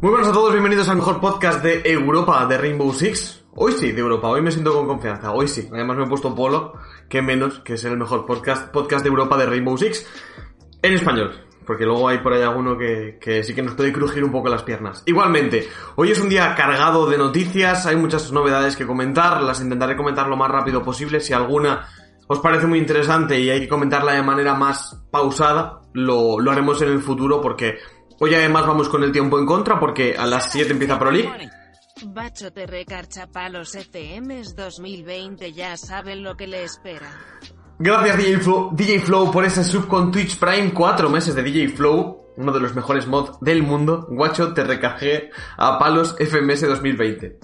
Muy buenos a todos, bienvenidos al mejor podcast de Europa de Rainbow Six. Hoy sí, de Europa, hoy me siento con confianza, hoy sí. Además me he puesto polo, que menos que es el mejor podcast, podcast de Europa de Rainbow Six en español. Porque luego hay por ahí alguno que, que sí que nos puede crujir un poco las piernas. Igualmente, hoy es un día cargado de noticias, hay muchas novedades que comentar, las intentaré comentar lo más rápido posible. Si alguna os parece muy interesante y hay que comentarla de manera más pausada, lo, lo haremos en el futuro porque Hoy además vamos con el tiempo en contra porque a las 7 empieza Pro League. Bacho te recarcha palos FMs 2020 ya saben lo que le espera. Gracias DJ Flow, DJ Flow por ese sub con Twitch Prime, 4 meses de DJ Flow, uno de los mejores mods del mundo. Guacho, te recargué a palos FMS 2020.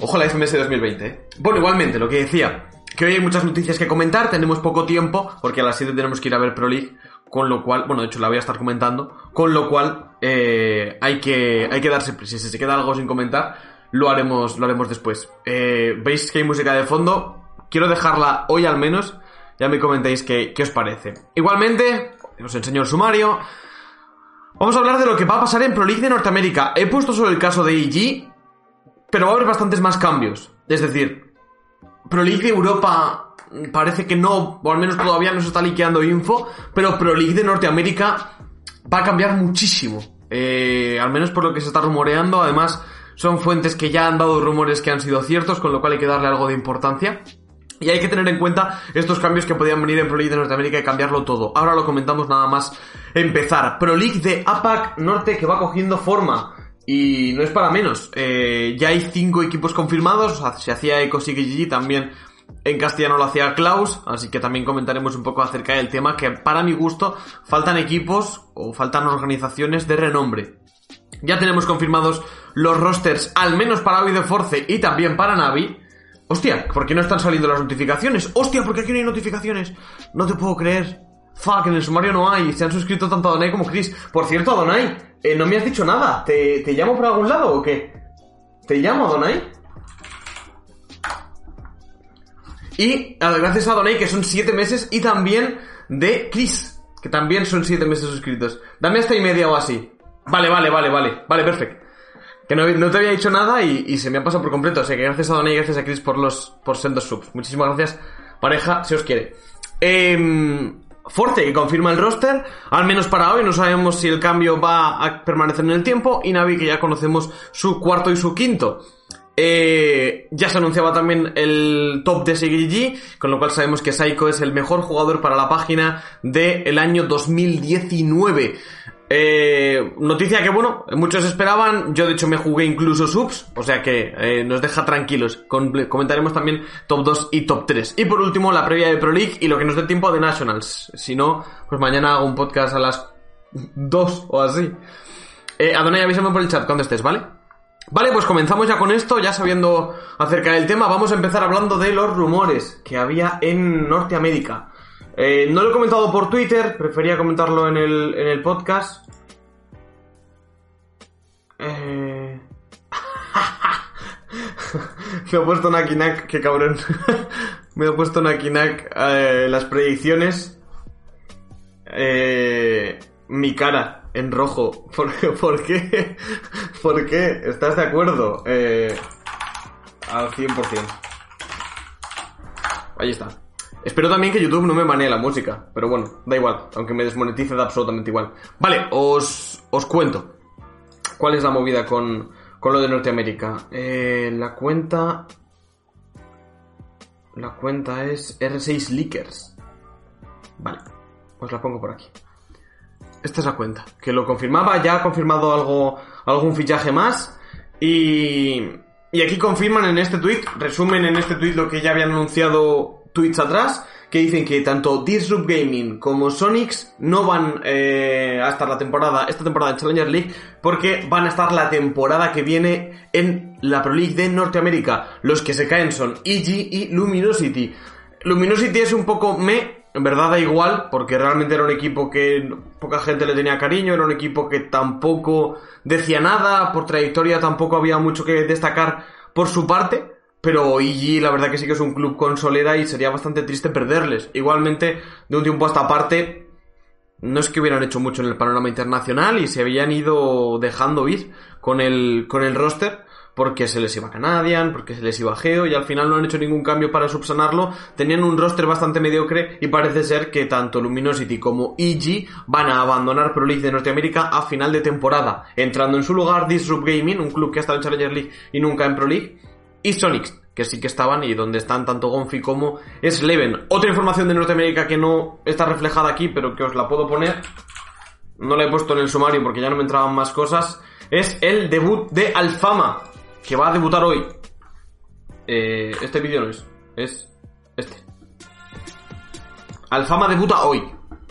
Ojo la FMS 2020, ¿eh? Bueno, igualmente, lo que decía, que hoy hay muchas noticias que comentar, tenemos poco tiempo, porque a las 7 tenemos que ir a ver Pro League, con lo cual, bueno, de hecho la voy a estar comentando, con lo cual eh, hay, que, hay que darse. Si se queda algo sin comentar, lo haremos, lo haremos después. Eh, Veis que hay música de fondo, quiero dejarla hoy al menos, ya me comentéis qué, qué os parece. Igualmente, os enseño el sumario. Vamos a hablar de lo que va a pasar en Pro League de Norteamérica. He puesto solo el caso de EG, pero va a haber bastantes más cambios. Es decir, Pro League de Europa parece que no, o al menos todavía no se está liqueando info, pero Pro League de Norteamérica va a cambiar muchísimo. Eh, al menos por lo que se está rumoreando, además son fuentes que ya han dado rumores que han sido ciertos, con lo cual hay que darle algo de importancia. Y hay que tener en cuenta estos cambios que podían venir en Pro League de Norteamérica y cambiarlo todo. Ahora lo comentamos nada más empezar. Pro League de APAC Norte que va cogiendo forma. Y no es para menos. Eh, ya hay cinco equipos confirmados. se hacía Eco GG también en castellano lo hacía Klaus, así que también comentaremos un poco acerca del tema, que para mi gusto faltan equipos o faltan organizaciones de renombre. Ya tenemos confirmados los rosters, al menos para Hoy de Force y también para Navi. Hostia, ¿por qué no están saliendo las notificaciones? Hostia, ¿por qué aquí no hay notificaciones? No te puedo creer. Fuck, en el sumario no hay. Se han suscrito tanto Adonai como Chris. Por cierto, Adonai, eh, no me has dicho nada. ¿Te, ¿Te llamo por algún lado o qué? ¿Te llamo, Adonai? Y gracias a Donay, que son 7 meses, y también de Chris, que también son 7 meses suscritos. Dame hasta y media o así. Vale, vale, vale, vale. Vale, perfecto. Que no, te había dicho nada y, se me ha pasado por completo. O sea que gracias a Donay y gracias a Chris por los por sendos subs. Muchísimas gracias, pareja, si os quiere. Eh, Forte, que confirma el roster, al menos para hoy, no sabemos si el cambio va a permanecer en el tiempo, y Navi, que ya conocemos su cuarto y su quinto. Eh, ya se anunciaba también el top de SGG, con lo cual sabemos que Saiko es el mejor jugador para la página del año 2019. Eh, noticia que, bueno, muchos esperaban. Yo, de hecho, me jugué incluso subs. O sea que eh, nos deja tranquilos. comentaremos también top 2 y top 3. Y por último, la previa de Pro League y lo que nos dé tiempo de Nationals. Si no, pues mañana hago un podcast a las 2 o así. Eh, Adonai, avísame por el chat cuando estés, ¿vale? Vale, pues comenzamos ya con esto, ya sabiendo acerca del tema, vamos a empezar hablando de los rumores que había en Norteamérica. Eh, no lo he comentado por Twitter, prefería comentarlo en el, en el podcast. Eh... Me he puesto Nakinak, qué cabrón. Me he puesto Nakinak eh, las predicciones. Eh, mi cara en rojo. ¿Por, por qué? ¿Por qué? ¿Estás de acuerdo? Eh, al 100%. Ahí está. Espero también que YouTube no me manee la música. Pero bueno, da igual. Aunque me desmonetice, da absolutamente igual. Vale, os, os cuento. ¿Cuál es la movida con, con lo de Norteamérica? Eh, la cuenta... La cuenta es R6 Leakers. Vale, os la pongo por aquí. Esta es la cuenta. Que lo confirmaba, ya ha confirmado algo, algún fichaje más. Y, y aquí confirman en este tweet, resumen en este tweet lo que ya habían anunciado tweets atrás, que dicen que tanto Disrupt Gaming como Sonics no van eh, a estar la temporada, esta temporada en Challenger League, porque van a estar la temporada que viene en la Pro League de Norteamérica. Los que se caen son EG y Luminosity. Luminosity es un poco me, en verdad da igual, porque realmente era un equipo que poca gente le tenía cariño, era un equipo que tampoco decía nada, por trayectoria tampoco había mucho que destacar por su parte, pero EG la verdad que sí que es un club con solera y sería bastante triste perderles. Igualmente, de un tiempo a esta parte, no es que hubieran hecho mucho en el panorama internacional y se habían ido dejando ir con el, con el roster porque se les iba Canadian, porque se les iba Geo y al final no han hecho ningún cambio para subsanarlo. Tenían un roster bastante mediocre y parece ser que tanto Luminosity como EG van a abandonar Pro League de Norteamérica a final de temporada, entrando en su lugar Disrupt Gaming, un club que ha estado en Challenger League y nunca en Pro League, y Sonics, que sí que estaban y donde están tanto Gonfi como Sleven. Otra información de Norteamérica que no está reflejada aquí, pero que os la puedo poner. No la he puesto en el sumario porque ya no me entraban más cosas. Es el debut de Alfama, que va a debutar hoy. Eh, este vídeo no es, es este. Alfama debuta hoy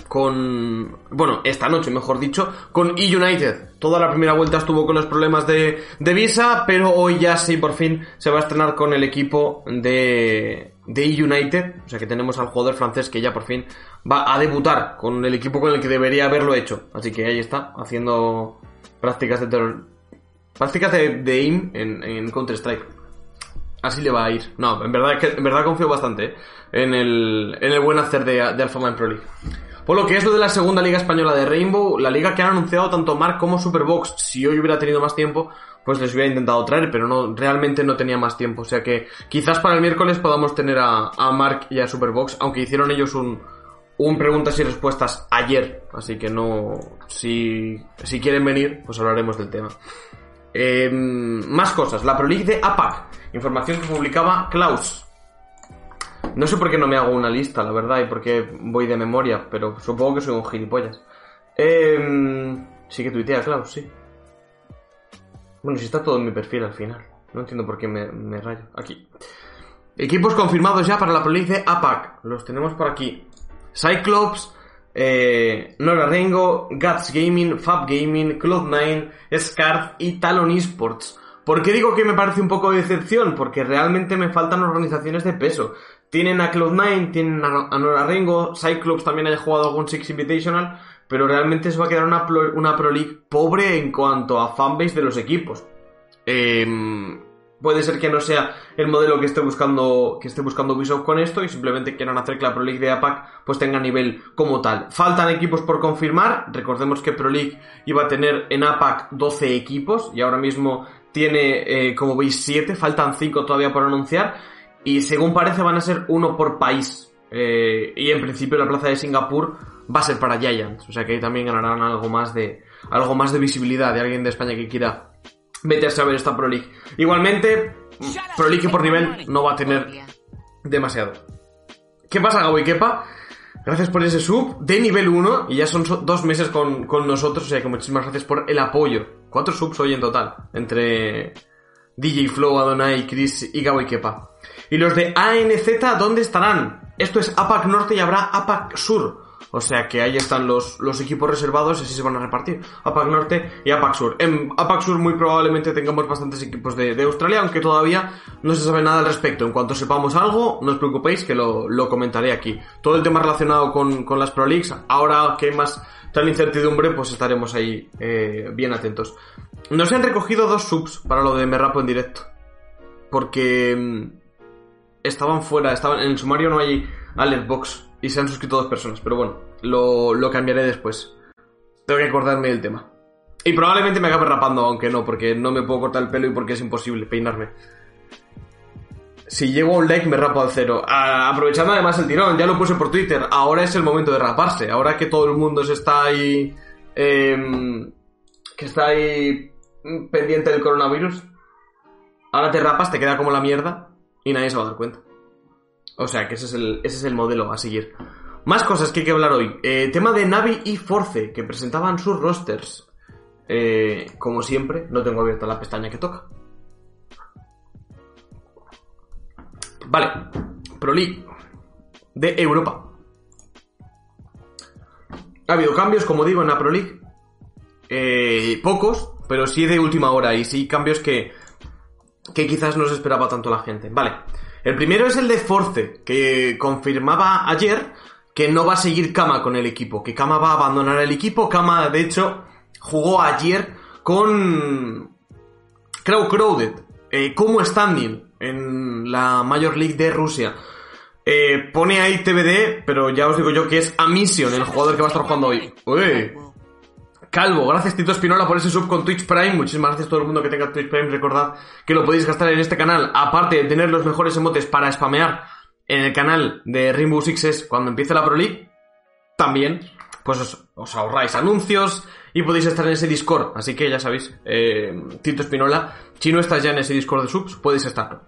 con, bueno, esta noche, mejor dicho, con E-United. Toda la primera vuelta estuvo con los problemas de, de visa, pero hoy ya sí, por fin, se va a estrenar con el equipo de, de E-United. O sea que tenemos al jugador francés que ya por fin va a debutar con el equipo con el que debería haberlo hecho. Así que ahí está, haciendo prácticas de terror, prácticas de, de aim en, en Counter-Strike. Así le va a ir. No, en verdad, que, en verdad confío bastante ¿eh? en, el, en el buen hacer de, de Alfama en Pro League. Por lo que es lo de la segunda liga española de Rainbow, la liga que han anunciado tanto Mark como Superbox. Si hoy hubiera tenido más tiempo, pues les hubiera intentado traer, pero no, realmente no tenía más tiempo. O sea que quizás para el miércoles podamos tener a, a Mark y a Superbox, aunque hicieron ellos un, un preguntas y respuestas ayer. Así que no, si, si quieren venir, pues hablaremos del tema. Eh, más cosas, la Pro de APAC, información que publicaba Klaus. No sé por qué no me hago una lista, la verdad, y por qué voy de memoria, pero supongo que soy un gilipollas. Eh, sí que tuitea, Klaus, sí. Bueno, si está todo en mi perfil al final. No entiendo por qué me, me rayo. Aquí. Equipos confirmados ya para la Pro de APAC. Los tenemos por aquí. Cyclops, eh, Nora Rengo, Guts Gaming, Fab Gaming, Cloud9, Scarf y Talon Esports. ¿Por qué digo que me parece un poco de decepción? Porque realmente me faltan organizaciones de peso. Tienen a Cloud9, tienen a Nora Rengo, Cyclops también haya jugado algún Six Invitational, pero realmente se va a quedar una, Pro, una Pro League pobre en cuanto a fanbase de los equipos. Eh, puede ser que no sea el modelo que esté buscando que esté buscando Ubisoft con esto y simplemente quieran hacer que la Pro League de APAC pues tenga nivel como tal. Faltan equipos por confirmar, recordemos que Pro League iba a tener en APAC 12 equipos y ahora mismo tiene eh, como veis 7, faltan 5 todavía por anunciar y según parece van a ser uno por país. Eh, y en principio la plaza de Singapur va a ser para Giants, o sea que ahí también ganarán algo más de algo más de visibilidad de alguien de España que quiera meterse a ver esta Pro League. Igualmente, Pro League por nivel no va a tener demasiado. ¿Qué pasa, Gabo y? Gracias por ese sub de nivel 1 y ya son dos meses con, con, nosotros, o sea que muchísimas gracias por el apoyo. Cuatro subs hoy en total, entre DJ Flow, Adonai, Chris y Gabo y. Y los de ANZ, ¿dónde estarán? Esto es APAC Norte y habrá APAC Sur. O sea que ahí están los, los equipos reservados y así se van a repartir. APAC Norte y APAC Sur. En APAC Sur muy probablemente tengamos bastantes equipos de, de Australia, aunque todavía no se sabe nada al respecto. En cuanto sepamos algo, no os preocupéis que lo, lo comentaré aquí. Todo el tema relacionado con, con las Pro Leagues, ahora que hay más tal incertidumbre, pues estaremos ahí eh, bien atentos. Nos han recogido dos subs para lo de Merrapo en directo. Porque estaban fuera, estaban en el sumario no hay Alertbox y se han suscrito dos personas, pero bueno, lo, lo cambiaré después. Tengo que acordarme del tema. Y probablemente me acabe rapando, aunque no, porque no me puedo cortar el pelo y porque es imposible peinarme. Si llego a un like me rapo al cero. Ah, aprovechando además el tirón, ya lo puse por Twitter. Ahora es el momento de raparse. Ahora que todo el mundo se está ahí... Eh, que está ahí pendiente del coronavirus. Ahora te rapas, te queda como la mierda y nadie se va a dar cuenta. O sea, que ese es el, ese es el modelo a seguir. Más cosas que hay que hablar hoy. Eh, tema de Navi y Force, que presentaban sus rosters. Eh, como siempre, no tengo abierta la pestaña que toca. Vale, Pro League. de Europa. Ha habido cambios, como digo, en la Pro League. Eh, pocos, pero sí de última hora y sí cambios que, que quizás no se esperaba tanto la gente. Vale. El primero es el de Force, que confirmaba ayer que no va a seguir Kama con el equipo, que Kama va a abandonar el equipo. Kama, de hecho, jugó ayer con Crow Crowded, eh, como standing en la Major League de Rusia. Eh, pone ahí TBD, pero ya os digo yo que es Amision, el jugador que va a estar jugando hoy. Uy. Calvo, gracias Tito Espinola por ese sub con Twitch Prime. Muchísimas gracias a todo el mundo que tenga Twitch Prime. Recordad que lo podéis gastar en este canal. Aparte de tener los mejores emotes para spamear en el canal de Rainbow Sixes cuando empiece la Pro League, también pues os, ahorráis anuncios y podéis estar en ese Discord. Así que ya sabéis, eh, Tito Espinola, si no estás ya en ese Discord de subs, podéis estarlo.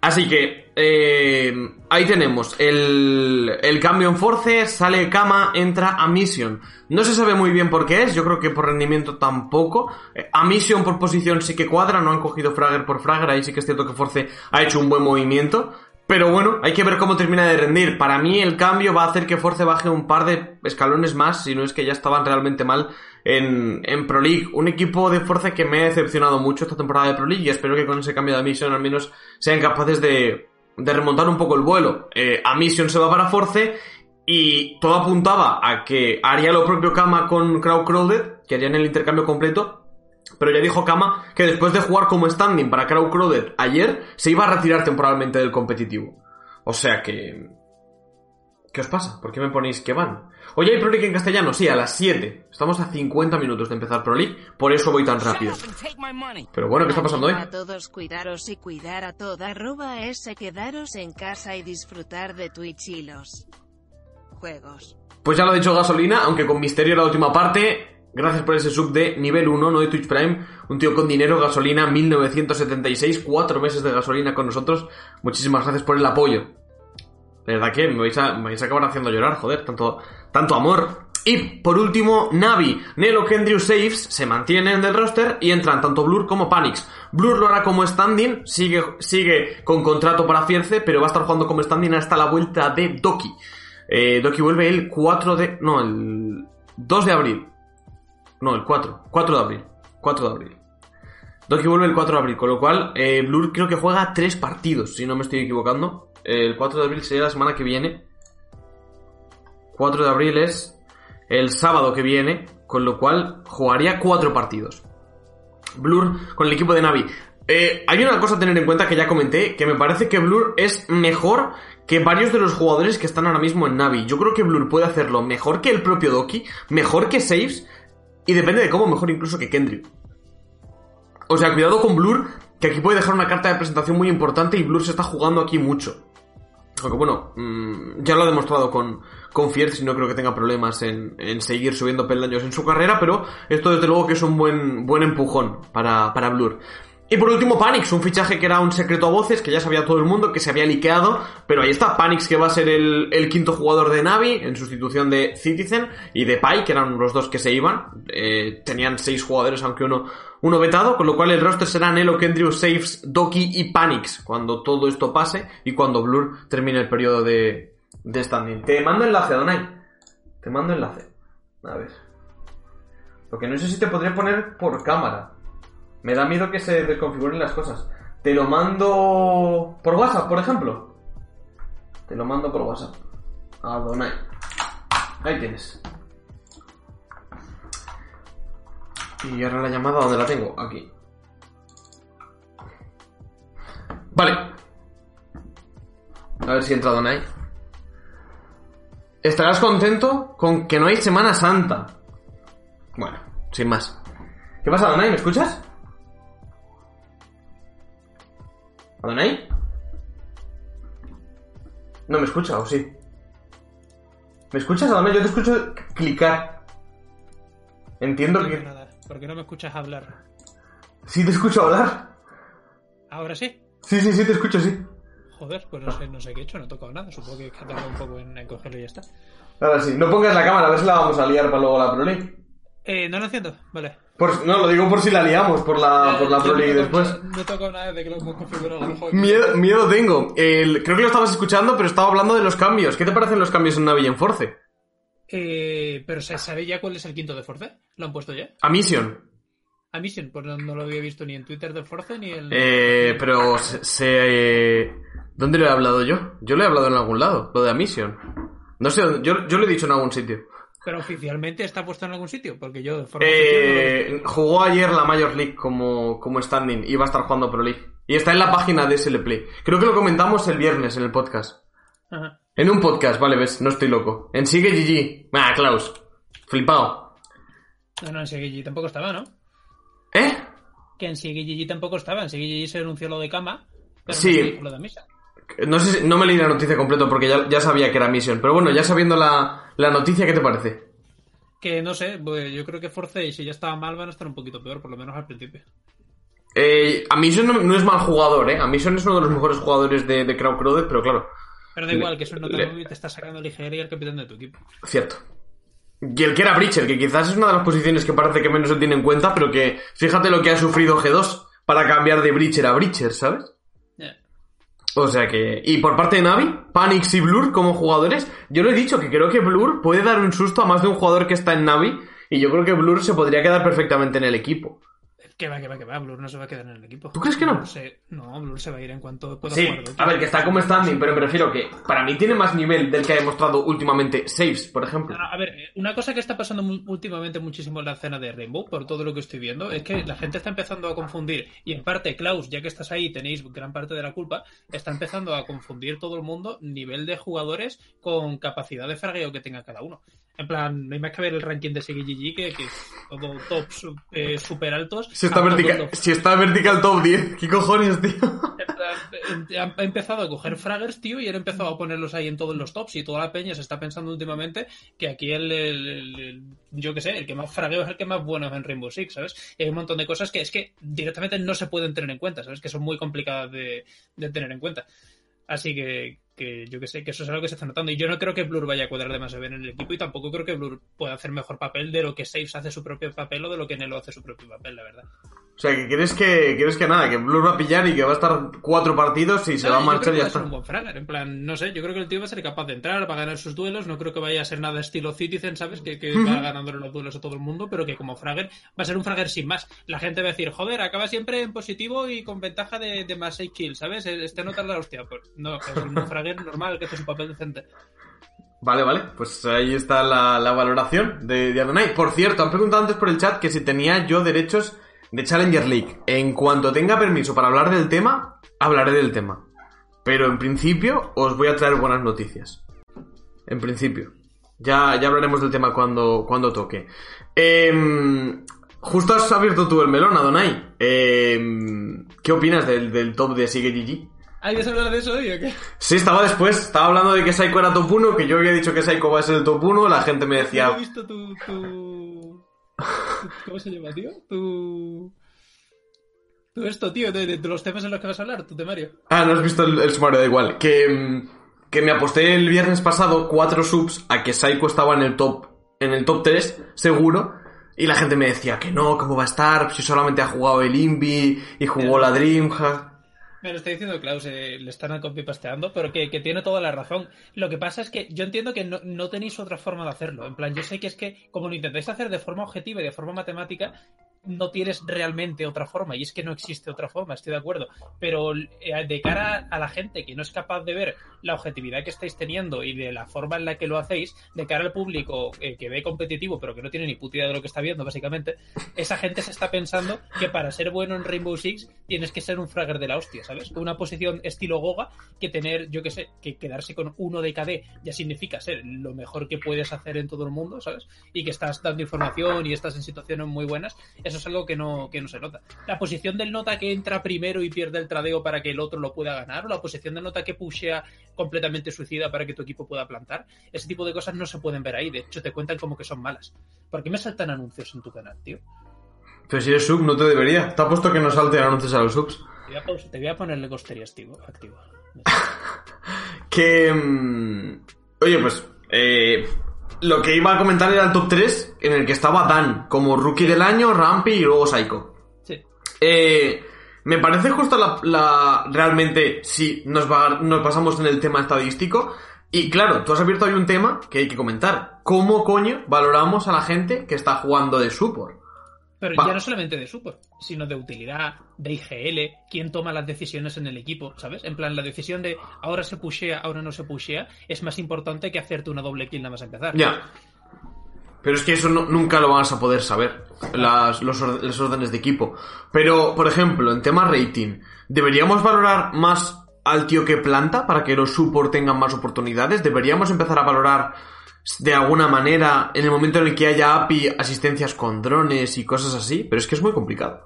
Así que eh, ahí tenemos el, el cambio en Force, sale Kama, entra a Mission. No se sabe muy bien por qué es, yo creo que por rendimiento tampoco. Eh, a Mission por posición sí que cuadra, no han cogido Fragger por Fragger, ahí sí que es cierto que Force ha hecho un buen movimiento. Pero bueno, hay que ver cómo termina de rendir. Para mí el cambio va a hacer que Force baje un par de escalones más, si no es que ya estaban realmente mal en, en Pro League. Un equipo de Force que me ha decepcionado mucho esta temporada de Pro League y espero que con ese cambio de Mission al menos sean capaces de, de remontar un poco el vuelo. Eh, a Mission se va para Force y todo apuntaba a que haría lo propio Kama con Crowd Crowded, que harían el intercambio completo. Pero ya dijo Kama que después de jugar como standing para Crowd Crowded ayer, se iba a retirar temporalmente del competitivo. O sea que... ¿Qué os pasa? ¿Por qué me ponéis que van? Hoy hay Pro League en castellano, sí, a las 7. Estamos a 50 minutos de empezar Pro League, por eso voy tan rápido. Pero bueno, ¿qué está pasando hoy? A todos cuidaros y cuidar a toda arroba ese quedaros en casa y disfrutar de Twitch y los juegos. Pues ya lo ha dicho Gasolina, aunque con misterio la última parte. Gracias por ese sub de nivel 1, no de Twitch Prime. Un tío con dinero, gasolina 1976, cuatro meses de gasolina con nosotros. Muchísimas gracias por el apoyo. De verdad que me vais a, me vais a acabar haciendo llorar, joder, tanto, tanto amor. Y por último, Navi, Nelo Kendrick Saves se mantienen del roster y entran tanto Blur como Panix. Blur lo hará como standing, sigue, sigue con contrato para Fierce, pero va a estar jugando como standing hasta la vuelta de Doki. Eh, Doki vuelve el 4 de... no, el 2 de abril. No, el 4. 4 de abril. 4 de abril. Doki vuelve el 4 de abril, con lo cual eh, Blur creo que juega 3 partidos, si no me estoy equivocando. El 4 de abril sería la semana que viene. 4 de abril es el sábado que viene, con lo cual jugaría 4 partidos. Blur con el equipo de Navi. Eh, hay una cosa a tener en cuenta que ya comenté, que me parece que Blur es mejor que varios de los jugadores que están ahora mismo en Navi. Yo creo que Blur puede hacerlo mejor que el propio Doki, mejor que Saves, y depende de cómo, mejor incluso que Kendrick. O sea, cuidado con Blur, que aquí puede dejar una carta de presentación muy importante y Blur se está jugando aquí mucho. Aunque bueno, mmm, ya lo ha demostrado con, con Fierce y no creo que tenga problemas en, en, seguir subiendo peldaños en su carrera, pero esto desde luego que es un buen, buen empujón para, para Blur. Y por último, Panix, un fichaje que era un secreto a voces, que ya sabía todo el mundo, que se había liqueado, pero ahí está, Panix que va a ser el, el quinto jugador de Navi, en sustitución de Citizen, y de Pai, que eran los dos que se iban, eh, tenían seis jugadores, aunque uno, uno vetado, con lo cual el roster será Nelo, Kendrick, Saves, Doki y Panix, cuando todo esto pase, y cuando Blur termine el periodo de, de standing. Te mando enlace, Donai. Te mando enlace. A ver. Lo que no sé si te podría poner por cámara. Me da miedo que se desconfiguren las cosas. Te lo mando por WhatsApp, por ejemplo. Te lo mando por WhatsApp. A Donai. Ahí tienes. Y ahora la llamada, ¿dónde la tengo? Aquí. Vale. A ver si entra Donai. Estarás contento con que no hay Semana Santa. Bueno, sin más. ¿Qué pasa, Donai? ¿Me escuchas? ¿Adonai? No me escucha, ¿o sí? ¿Me escuchas, Adonai? Yo te escucho clicar. Entiendo No que... nada, porque no me escuchas hablar. Sí te escucho hablar. ¿Ahora sí? Sí, sí, sí, te escucho, sí. Joder, pues no sé, no sé qué he hecho, no he tocado nada. Supongo que ha tardado un poco en, en cogerlo y ya está. Ahora sí. No pongas la cámara, a ver si la vamos a liar para luego la Pro League. Eh, no lo entiendo, vale. Por- no, lo digo por si la liamos, por la, por la Pro League después. No he tocado nada de que lo hemos configurado juego. Miedo, miedo tengo. El- creo que lo estabas escuchando, pero estaba hablando de los cambios. ¿Qué te parecen los cambios en Navi y en Force? Eh, pero ¿se sabe ya cuál es el quinto de Force? ¿Lo han puesto ya? A Mission. A Mission, pues no, no lo había visto ni en Twitter de Force ni en... Eh, pero se... se- eh, ¿Dónde lo he hablado yo? Yo lo he hablado en algún lado, lo de A Mission. No sé, dónde- yo, yo lo he dicho en algún sitio. Pero oficialmente está puesto en algún sitio, porque yo de forma. Eh, jugó ayer la Major League como, como standing y va a estar jugando Pro League. Y está en la página de SL Play. Creo que lo comentamos el viernes en el podcast. Ajá. En un podcast, vale, ves, no estoy loco. En Sigue GG. Ah, Klaus. Flipado. No, no, en CGG tampoco estaba, ¿no? ¿Eh? Que en CGG tampoco estaba. En CGG se anunció lo de Kama, pero Sí. no de Misa. No sé si- no me leí la noticia completa porque ya, ya sabía que era Mission. Pero bueno, ya sabiendo la, la noticia, ¿qué te parece? Que no sé, pues yo creo que Force, y si ya estaba mal, van a estar un poquito peor, por lo menos al principio. Eh, a Mission no, no es mal jugador, ¿eh? A Mission es uno de los mejores jugadores de, de Crowd Crowded, pero claro, Pero da igual, que eso no te, te está sacando ligera y el capitán de tu equipo. cierto. Y el que era Breacher, que quizás es una de las posiciones que parece que menos se tiene en cuenta, pero que fíjate lo que ha sufrido G2 para cambiar de Breacher a Breacher, ¿sabes? O sea que... Y por parte de Navi, Panix y Blur como jugadores, yo lo he dicho que creo que Blur puede dar un susto a más de un jugador que está en Navi y yo creo que Blur se podría quedar perfectamente en el equipo. Que va, que va, que va. Blur no se va a quedar en el equipo. ¿Tú crees que no? Blur se- no, Blur se va a ir en cuanto pueda Sí, jugar. a ver, que está como standing, pero me refiero que para mí tiene más nivel del que ha demostrado últimamente Saves, por ejemplo. No, no, a ver, eh, una cosa que está pasando últimamente muchísimo en la escena de Rainbow, por todo lo que estoy viendo, es que la gente está empezando a confundir, y en parte, Klaus, ya que estás ahí, tenéis gran parte de la culpa, está empezando a confundir todo el mundo nivel de jugadores con capacidad de fragueo que tenga cada uno. En plan, no hay más que ver el ranking de SGGG, que, que es todo top su- eh, super altos. Si está, vertical, si está vertical top 10, ¿qué cojones, tío? en plan, eh, ha empezado a coger fraggers, tío, y él ha empezado a ponerlos ahí en todos los tops. Y toda la peña se está pensando últimamente que aquí el, el- el- el- yo qué sé, el que más fragueo es el que más bueno es en Rainbow Six, ¿sabes? Y hay un montón de cosas que es que directamente no se pueden tener en cuenta, ¿sabes? Que son muy complicadas de, de tener en cuenta. Así que, que yo que sé, que eso es algo que se está notando. Y yo no creo que Blur vaya a cuadrar demasiado bien en el equipo y tampoco creo que Blur pueda hacer mejor papel de lo que Saves hace su propio papel o de lo que Nelo hace su propio papel, la verdad. O sea, que crees que, crees que nada, que Blur va a pillar y que va a estar cuatro partidos y se No, va a marchar y ya está. un buen fragger, en plan, no sé, yo creo que el tío va a ser capaz de entrar, va a ganar sus duelos, no creo que vaya a ser nada estilo Citizen, ¿sabes? Que, que va ganándole los duelos a todo el mundo, pero que como fragger va a ser un fragger sin más. La gente va a decir, joder, acaba siempre en positivo y con ventaja de, de más 6 kills, ¿sabes? Este no tarda la hostia. Pues no, es un fragger normal que hace su papel decente. Vale, vale, pues ahí está la, la valoración de, de Adonai. Por cierto, han preguntado antes por el chat que si tenía yo derechos de Challenger League. En cuanto tenga permiso para hablar del tema, hablaré del tema. Pero en principio os voy a traer buenas noticias. En principio. Ya, ya hablaremos del tema cuando, cuando toque. Em, justo has abierto tú el melón, Adonai. Em, ¿Qué opinas del, del top de Sigue GG? ¿Hay que hablar de eso hoy o qué? Sí, estaba después. Estaba hablando de que Psycho era top 1, que yo había dicho que Psycho va a ser el top 1. La gente me ¿No decía. he visto tu, tu... ¿Cómo se llama, tío? Tu... Tu esto, tío, de, de- de los temas en los que vas a hablar, tu temario. Ah, no has visto el, el sumario, da igual. Que, mm, que me aposté el viernes pasado cuatro subs a que Psycho estaba en el top, en el top 3, seguro. Y la gente me decía que no, ¿cómo va a estar? Si solamente ha jugado el Invi y jugó la Dreamhack. Me lo está diciendo Klaus, eh, le están copy-pasteando, pero que, que tiene toda la razón. Lo que pasa es que yo entiendo que no, no tenéis otra forma de hacerlo. En plan, yo sé que es que, como lo intentáis hacer de forma objetiva y de forma matemática, no tienes realmente otra forma. Y es que no existe otra forma, estoy de acuerdo. Pero eh, de cara a la gente que no es capaz de ver la objetividad que estáis teniendo y de la forma en la que lo hacéis, de cara al público eh, que ve competitivo, pero que no tiene ni puta idea de lo que está viendo, básicamente, esa gente se está pensando que para ser bueno en Rainbow Six tienes que ser un fragger de la hostia, ¿sabes? Que una posición estilo Goga, que tener, yo qué sé, que quedarse con uno de KD ya significa ser lo mejor que puedes hacer en todo el mundo, ¿sabes? Y que estás dando información y estás en situaciones muy buenas, eso es algo que no, que no se nota. La posición del nota que entra primero y pierde el tradeo para que el otro lo pueda ganar, o la posición del nota que pushea completamente suicida para que tu equipo pueda plantar, ese tipo de cosas no se pueden ver ahí, de hecho te cuentan como que son malas. ¿Por qué me saltan anuncios en tu canal, tío? Pero si eres sub, no te debería. Te ha puesto que no salten anuncios a los subs. Te voy a, paus- te voy a ponerle costería activo. activo. Que. mm, Oye, pues. eh, lo que iba a comentar era el top 3 en el que estaba Dan como rookie del año, Rampy y luego Psycho. Sí. Eh, me parece justo la, la- realmente si nos, va- nos pasamos en el tema estadístico. Y claro, tú has abierto ahí un tema que hay que comentar. ¿Cómo coño valoramos a la gente que está jugando de support? Pero ya no solamente de support, sino de utilidad, de IGL, quién toma las decisiones en el equipo, ¿sabes? En plan, la decisión de ahora se pushea, ahora no se pushea, es más importante que hacerte una doble kill nada más empezar. Ya. Pero es que eso no- nunca lo vas a poder saber, las, los, or- los órdenes de equipo. Pero, por ejemplo, en tema rating, ¿deberíamos valorar más al tío que planta para que los support tengan más oportunidades? ¿Deberíamos empezar a valorar de alguna manera en el momento en el que haya API asistencias con drones y cosas así? Pero es que es muy complicado.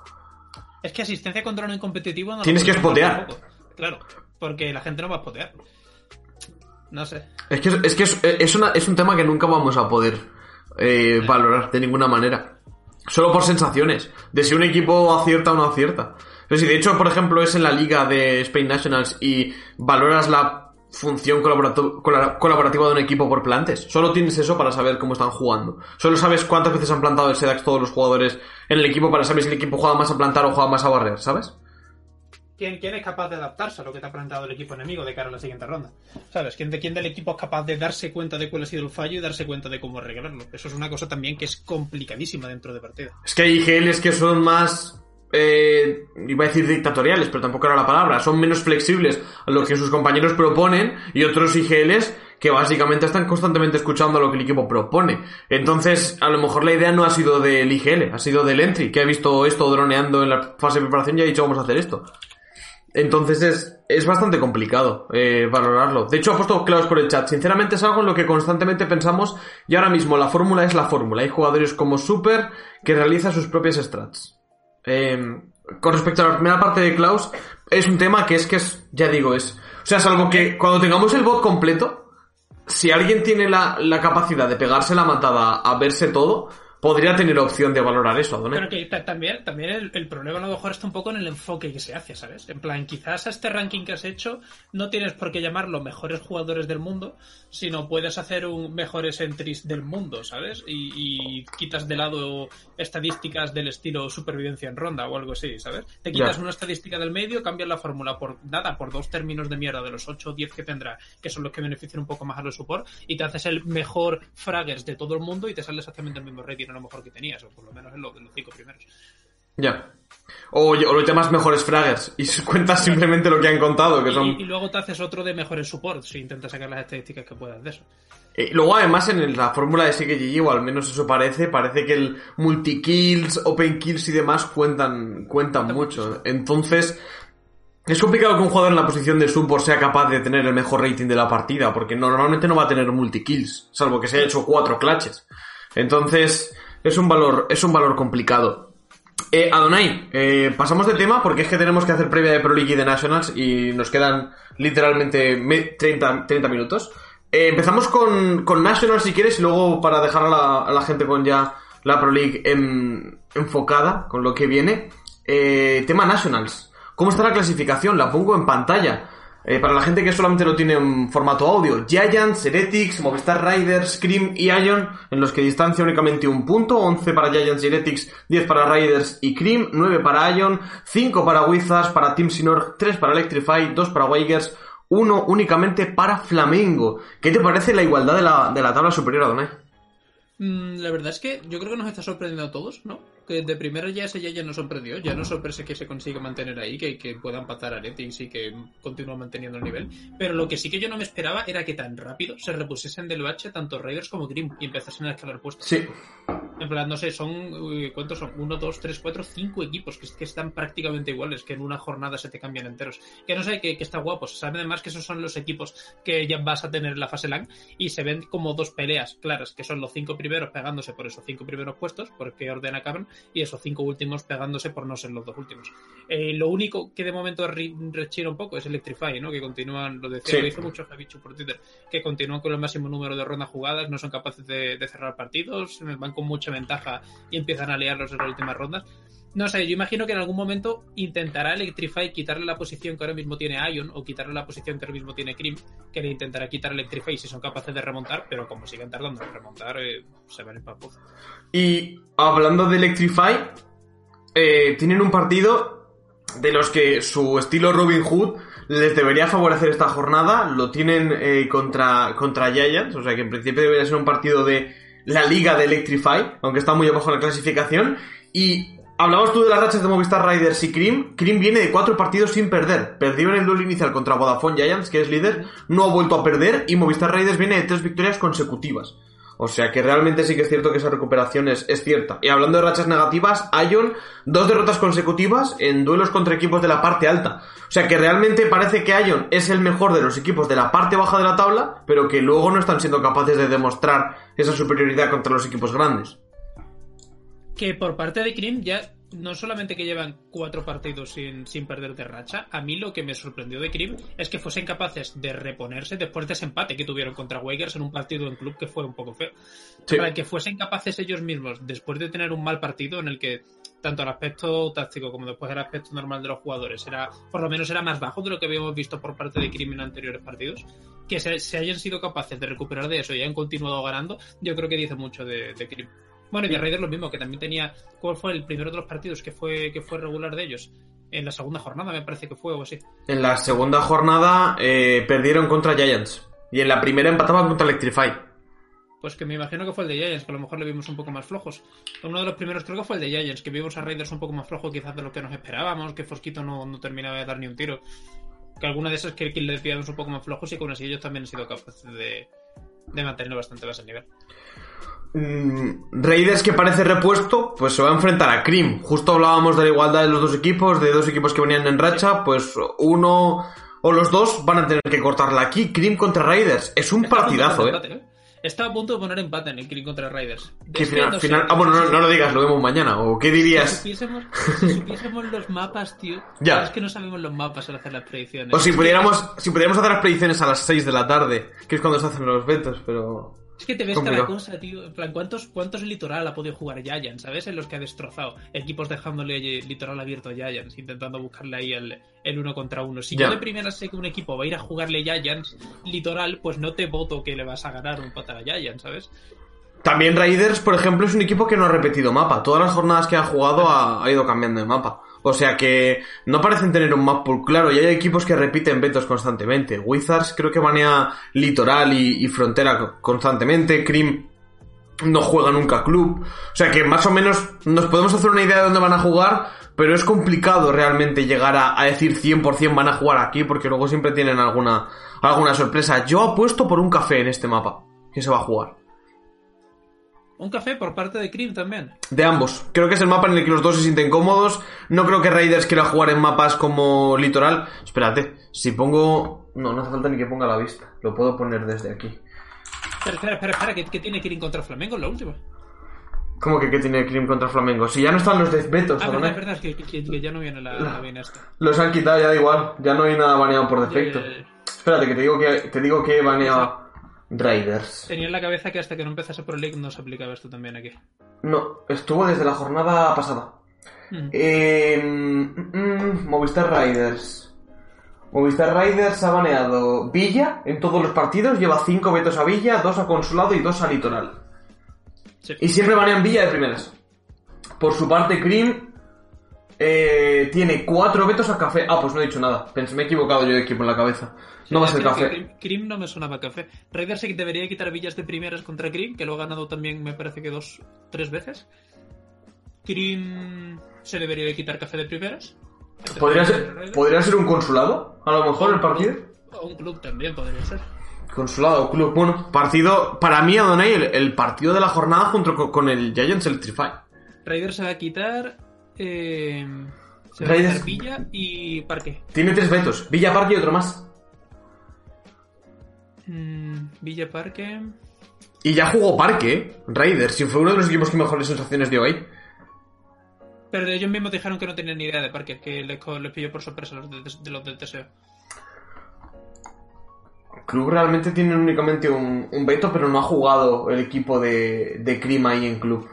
Es que asistencia con drone en competitivo no Tienes que spotear. Claro, porque la gente no va a spotear. No sé. Es que, es, que es, es una- es un tema que nunca vamos a poder eh, valorar de ninguna manera. Solo por sensaciones. De si un equipo acierta o no acierta. Pero si de hecho, por ejemplo, es en la liga de Spain Nationals y valoras la función colaborativa de un equipo por plantes. Solo tienes eso para saber cómo están jugando. Solo sabes cuántas veces han plantado el Sedax todos los jugadores en el equipo para saber si el equipo juega más a plantar o juega más a barrer, ¿sabes? ¿Quién, quién es capaz de adaptarse a lo que te ha planteado el equipo enemigo de cara a la siguiente ronda? ¿Sabes? ¿Quién, de, ¿Quién del equipo es capaz de darse cuenta de cuál ha sido el fallo y darse cuenta de cómo arreglarlo? Eso es una cosa también que es complicadísima dentro de partida. Es que hay IGLs que son más. Eh, iba a decir dictatoriales, pero tampoco era la palabra. Son menos flexibles a lo que sus compañeros proponen y otros IGLs que básicamente están constantemente escuchando lo que el equipo propone. Entonces, a lo mejor la idea no ha sido del IGL, ha sido del entry, que ha visto esto droneando en la fase de preparación y ha dicho vamos a hacer esto. Entonces es, es bastante complicado eh, valorarlo. De hecho, ha puesto claves por el chat. Sinceramente es algo en lo que constantemente pensamos y ahora mismo la fórmula es la fórmula. Hay jugadores como Super que realizan sus propias strats. Eh, con respecto a la primera parte de Klaus, es un tema que es que es, ya digo, es... O sea, salvo que cuando tengamos el bot completo, si alguien tiene la, la capacidad de pegarse la matada a verse todo, podría tener opción de valorar eso, Adonai. Pero que ta- también, también el, el problema a lo mejor está un poco en el enfoque que se hace, ¿sabes? En plan, quizás a este ranking que has hecho no tienes por qué llamarlo mejores jugadores del mundo, sino puedes hacer un mejores entries del mundo, ¿sabes? Y, y quitas de lado estadísticas del estilo supervivencia en ronda o algo así, ¿sabes? Te quitas Ya. una estadística del medio, cambias la fórmula por nada, por dos términos de mierda de los 8 o 10 que tendrá, que son los que benefician un poco más a los support, y te haces el mejor fraggers de todo el mundo y te sale exactamente el mismo rating a lo mejor que tenías, o por lo menos en lo los cinco primeros. Ya. O, o lo llamas mejores fraggers y cuentas simplemente lo que han contado, que Y, son... y luego te haces otro de mejores support si intentas sacar las estadísticas que puedas de eso. Eh, luego además en el- la fórmula de SKGG, o al menos eso parece, parece que el multi-kills, open kills y demás cuentan, cuentan mucho. Entonces, es complicado que un jugador en la posición de support sea capaz de tener el mejor rating de la partida, porque normalmente no va a tener multi-kills, salvo que se haya hecho cuatro clutches. Entonces, es un valor, es un valor complicado. Eh, Adonai, eh, pasamos de tema porque es que tenemos que hacer previa de Pro League y de Nationals y nos quedan literalmente me- 30, 30 minutos. Eh, empezamos con, con Nationals si quieres y luego para dejar a la, gente con ya la Pro League en- enfocada con lo que viene. Eh, tema Nationals. ¿Cómo está la clasificación? La pongo en pantalla. Eh, para la gente que solamente lo tiene en formato audio, Giants, Heretics, Movistar Riders, Scream y Ion, en los que distancia únicamente un punto, 11 para Giants y Heretics, 10 para Riders y Cream, 9 para Ion, 5 para Wizards, para Team Sinor, 3 para Electrify, 2 para Wagers, 1 únicamente para Flamengo. ¿Qué te parece la igualdad de la, de la tabla superior, Adonai? Mm, la verdad es que yo creo que nos está sorprendiendo a todos, ¿no? Que de primera ya ese ya, ya nos sorprendió. Ya no sorprende que se consiga mantener ahí, que, que pueda empatar a Heretics y que continúe manteniendo el nivel. Pero lo que sí que yo no me esperaba era que tan rápido se repusiesen del bache tanto Raiders como Grim y empezasen a escalar puestos. Sí. En plan, no sé, son. ¿Cuántos son? Uno, dos, tres, cuatro, cinco equipos que, que están prácticamente iguales, que en una jornada se te cambian enteros. Que no sé, que, que está guapo. Se sabe además que esos son los equipos que ya vas a tener en la fase LAN y se ven como dos peleas claras, que son los cinco primeros pegándose por esos cinco primeros puestos, porque orden acaban, y esos cinco últimos pegándose por no ser los dos últimos. Eh, lo único que de momento re- rechina un poco es Electrify, ¿no? Que continúan, lo decía, Sí. lo hizo mucho Javichu por Twitter, que continúan con el máximo número de rondas jugadas, no son capaces de, de cerrar partidos, van con mucha ventaja y empiezan a liarlos en las últimas rondas. No sé, yo imagino que en algún momento intentará Electrify quitarle la posición que ahora mismo tiene Ion o quitarle la posición que ahora mismo tiene Crim, que le intentará quitar Electrify si son capaces de remontar, pero como sigan tardando en remontar, eh, se van en papuz. Y hablando de Electrify, eh, tienen un partido de los que su estilo Robin Hood les debería favorecer esta jornada. Lo tienen eh, contra, contra Giants, o sea que en principio debería ser un partido de la liga de Electrify, aunque está muy abajo en la clasificación. Y Hablabas tú de las rachas de Movistar Riders y Cream. Cream viene de cuatro partidos sin perder. Perdió en el duelo inicial contra Vodafone Giants, que es líder, no ha vuelto a perder y Movistar Riders viene de tres victorias consecutivas. O sea que realmente sí que es cierto que esa recuperación es, es cierta. Y hablando de rachas negativas, Ion, dos derrotas consecutivas en duelos contra equipos de la parte alta. O sea que realmente parece que Ion es el mejor de los equipos de la parte baja de la tabla, pero que luego no están siendo capaces de demostrar esa superioridad contra los equipos grandes que por parte de Krim ya no solamente que llevan cuatro partidos sin, sin perder de racha, a mí lo que me sorprendió de Krim es que fuesen capaces de reponerse después de ese empate que tuvieron contra Wakers en un partido en club que fue un poco feo. Para que fuesen capaces ellos mismos, después de tener un mal partido en el que tanto el aspecto táctico como después el aspecto normal de los jugadores era, por lo menos era más bajo de lo que habíamos visto por parte de Krim en anteriores partidos, que se, hayan sido capaces de recuperar de eso y hayan continuado ganando, yo creo que dice mucho de, de Krim. Bueno, y de Raiders lo mismo, que también tenía. ¿Cuál fue el primero de los partidos que fue, que fue regular de ellos? En la segunda jornada, me parece que fue o así. En la segunda jornada eh, perdieron contra Giants. Y en la primera empataban contra Electrify. Pues que me imagino que fue el de Giants, que a lo mejor le vimos un poco más flojos. Uno de los primeros creo que fue el de Giants, que vimos a Raiders un poco más flojo quizás de lo que nos esperábamos, que Fosquito no, no terminaba de dar ni un tiro. Que alguna de esas que, le pillamos un poco más flojos y que aún así ellos también han sido capaces de, de mantenerlo bastante más a nivel. Mm, Raiders que parece repuesto, pues se va a enfrentar a Cream. Justo hablábamos de la igualdad de los dos equipos, de dos equipos que venían en racha, pues uno o los dos van a tener que cortarla aquí. Cream contra Raiders. Es un partidazo, ¿eh? ¿eh? Está a punto de poner empate en el Cream contra Raiders. final, ah, bueno, no, lo digas, lo vemos mañana. ¿O qué dirías? Si supiésemos, los mapas, tío. Ya. Es que no sabemos los mapas al hacer las predicciones. O si pudiéramos, si pudiéramos hacer las predicciones a las 6 de la tarde, que es cuando se hacen los vetos, pero... Es que te ves cada cosa, tío. En plan, ¿cuántos, ¿cuántos litoral ha podido jugar Giants, sabes? En los que ha destrozado. Equipos dejándole litoral abierto a Giants, intentando buscarle ahí el, uno contra uno. Si yo de primera sé que un equipo va a ir a jugarle Giants litoral, pues no te voto que le vas a ganar un pata a Giants, ¿sabes? También Raiders, por ejemplo, es un equipo que no ha repetido mapa. Todas las jornadas que ha jugado ha ido cambiando de mapa. O sea que no parecen tener un map claro y hay equipos que repiten vetos constantemente. Wizards creo que banea Litoral y, Frontera constantemente. Cream no juega nunca club. O sea que más o menos nos podemos hacer una idea de dónde van a jugar, pero es complicado realmente llegar a, a decir 100% van a jugar aquí porque luego siempre tienen alguna, alguna sorpresa. Yo apuesto por un café en este mapa que se va a jugar. Un café por parte de Cream también. De ambos. Creo que es el mapa en el que los dos se sienten cómodos. No creo que Raiders quiera jugar en mapas como Litoral. Espérate, si pongo... No, no hace falta ni que ponga la vista. Lo puedo poner desde aquí. Espera, espera, espera, espera. ¿Qué, tiene Cream contra Flamengo en la última? ¿Cómo que qué tiene Cream contra Flamengo? Si ya no están los desvetos. Ah, verdad, es verdad, es que, ya no viene la, la, esta. Los han quitado ya da igual. Ya no hay nada baneado por defecto. Espérate, que te digo que, te digo que he baneado... Drivers. Tenía en la cabeza que hasta que no empezase Pro League no se aplicaba esto también aquí. No, estuvo desde la jornada pasada. Mm. Em, mm, mm, Movistar Riders. Movistar Riders ha baneado Villa en todos los partidos, lleva 5 vetos a Villa, 2 a Consulado y 2 a Litoral. Y siempre banean Villa de primeras. Por su parte, Cream eh, tiene 4 vetos a Café. Ah, pues no he dicho nada. Pensé, me he equivocado yo de equipo en la cabeza. No va a ser café. Krim no me sonaba café. Raiders sí que debería quitar villas de primeras contra Krim, que lo ha ganado también, me parece que dos, tres veces. Krim se debería de quitar café de primeras. ¿Podría ser, ¿Podría ser un consulado? A lo mejor el partido. O un club también podría ser. Consulado o club. Bueno, partido. Para mí, Adonai, el, el partido de la jornada junto con, el Giants Electrify. Raiders se va a quitar. Eh, se va a quitar Villa y Parque. Tiene tres vetos: Villa, Parque y otro más. Mm, Villa Parque. Y ya jugó Parque, ¿eh? Raiders, si fue uno de los equipos que mejores sensaciones dio ahí. Pero ellos mismos dijeron que no tenían ni idea de Parque, que les, pilló por sorpresa los de, los del TSO. Club realmente tiene únicamente un, veto, pero no ha jugado el equipo de, de Crima ahí en club.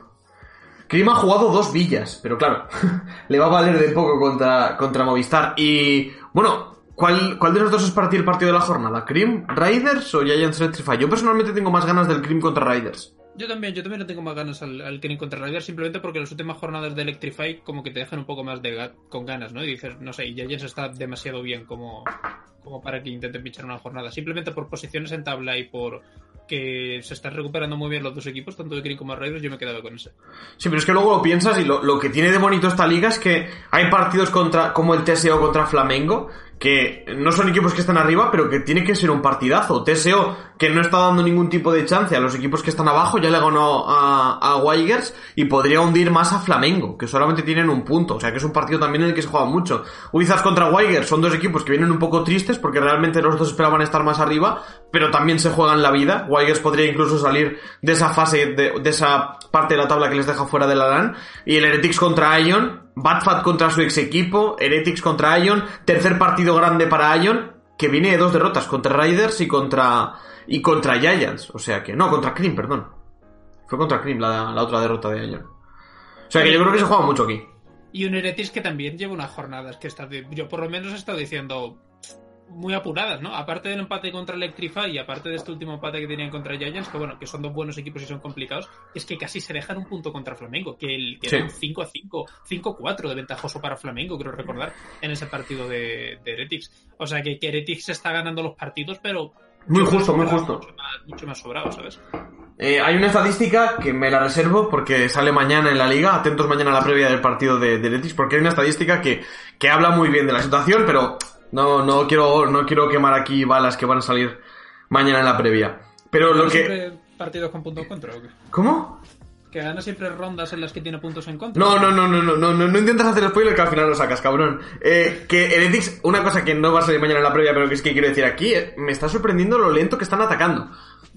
Cream ha jugado dos villas, pero claro, le va a valer de poco contra, contra Movistar. Y bueno, ¿cuál, ¿cuál de los dos es para ti el partido de la jornada? ¿Cream, Riders o Giants Electrify? Yo personalmente tengo más ganas del Cream contra Riders. Yo también, yo también no tengo más ganas al, al Cream contra Riders, simplemente porque las últimas jornadas de Electrify como que te dejan un poco más de con ganas, ¿no? Y dices, no sé, Giants está demasiado bien como, como para que intenten pinchar una jornada. Simplemente por posiciones en tabla y por que se están recuperando muy bien los dos equipos, tanto de Cream como Riders, yo me he quedado con ese. Sí, pero es que luego lo piensas y lo, lo que tiene de bonito esta liga es que hay partidos contra como el TSO contra Flamengo, que no son equipos que están arriba, pero que tiene que ser un partidazo. TSO, que no está dando ningún tipo de chance a los equipos que están abajo, ya le ganó a, a y podría hundir más a Flamengo, que solamente tienen un punto. O sea que es un partido también en el que se juega mucho. Wizards contra Weigers son dos equipos que vienen un poco tristes porque realmente los dos esperaban estar más arriba, pero también se juegan la vida. Weigers podría incluso salir de esa fase, de, de esa parte de la tabla que les deja fuera de la LAN. Y el Heretics contra Ion, Badfat contra su ex equipo, Heretics contra Ion, tercer partido grande para Ion, que viene de dos derrotas contra Riders y contra y contra Giants, o sea que no, contra Cream, perdón. Fue contra Cream la, la otra derrota de Ion. O sea que yo creo que se juega mucho aquí. Y un Heretics que también lleva unas jornadas que está, yo por lo menos he estado diciendo muy apuradas, ¿no? Aparte del empate contra Electrify y aparte de este último empate que tenían contra Giants, que bueno, que son dos buenos equipos y son complicados, es que casi se dejan un punto contra Flamengo, que, el, que Sí. era un 5 a 5, 5 4 de ventajoso para Flamengo, creo recordar, en ese partido de, de Heretics. O sea que, que Heretics está ganando los partidos, pero Muy justo, muy sobrado, justo. Mucho más, mucho más sobrado, ¿sabes? Eh, hay una estadística que me la reservo porque sale mañana en la liga. Atentos mañana a la previa del partido de, de porque hay una estadística que, que habla muy bien de la situación, pero no, no quiero, no quiero quemar aquí balas que van a salir mañana en la previa. Pero lo que... partidos con puntos en contra o qué? ¿Cómo? Que gana siempre rondas en las que tiene puntos en contra. No, no, no, no, no, no, no, no intentas hacer spoiler que al final lo sacas, cabrón. Eh, que Heretics, una cosa que no va a salir mañana en la previa, pero que es que quiero decir aquí, eh, me está sorprendiendo lo lento que están atacando.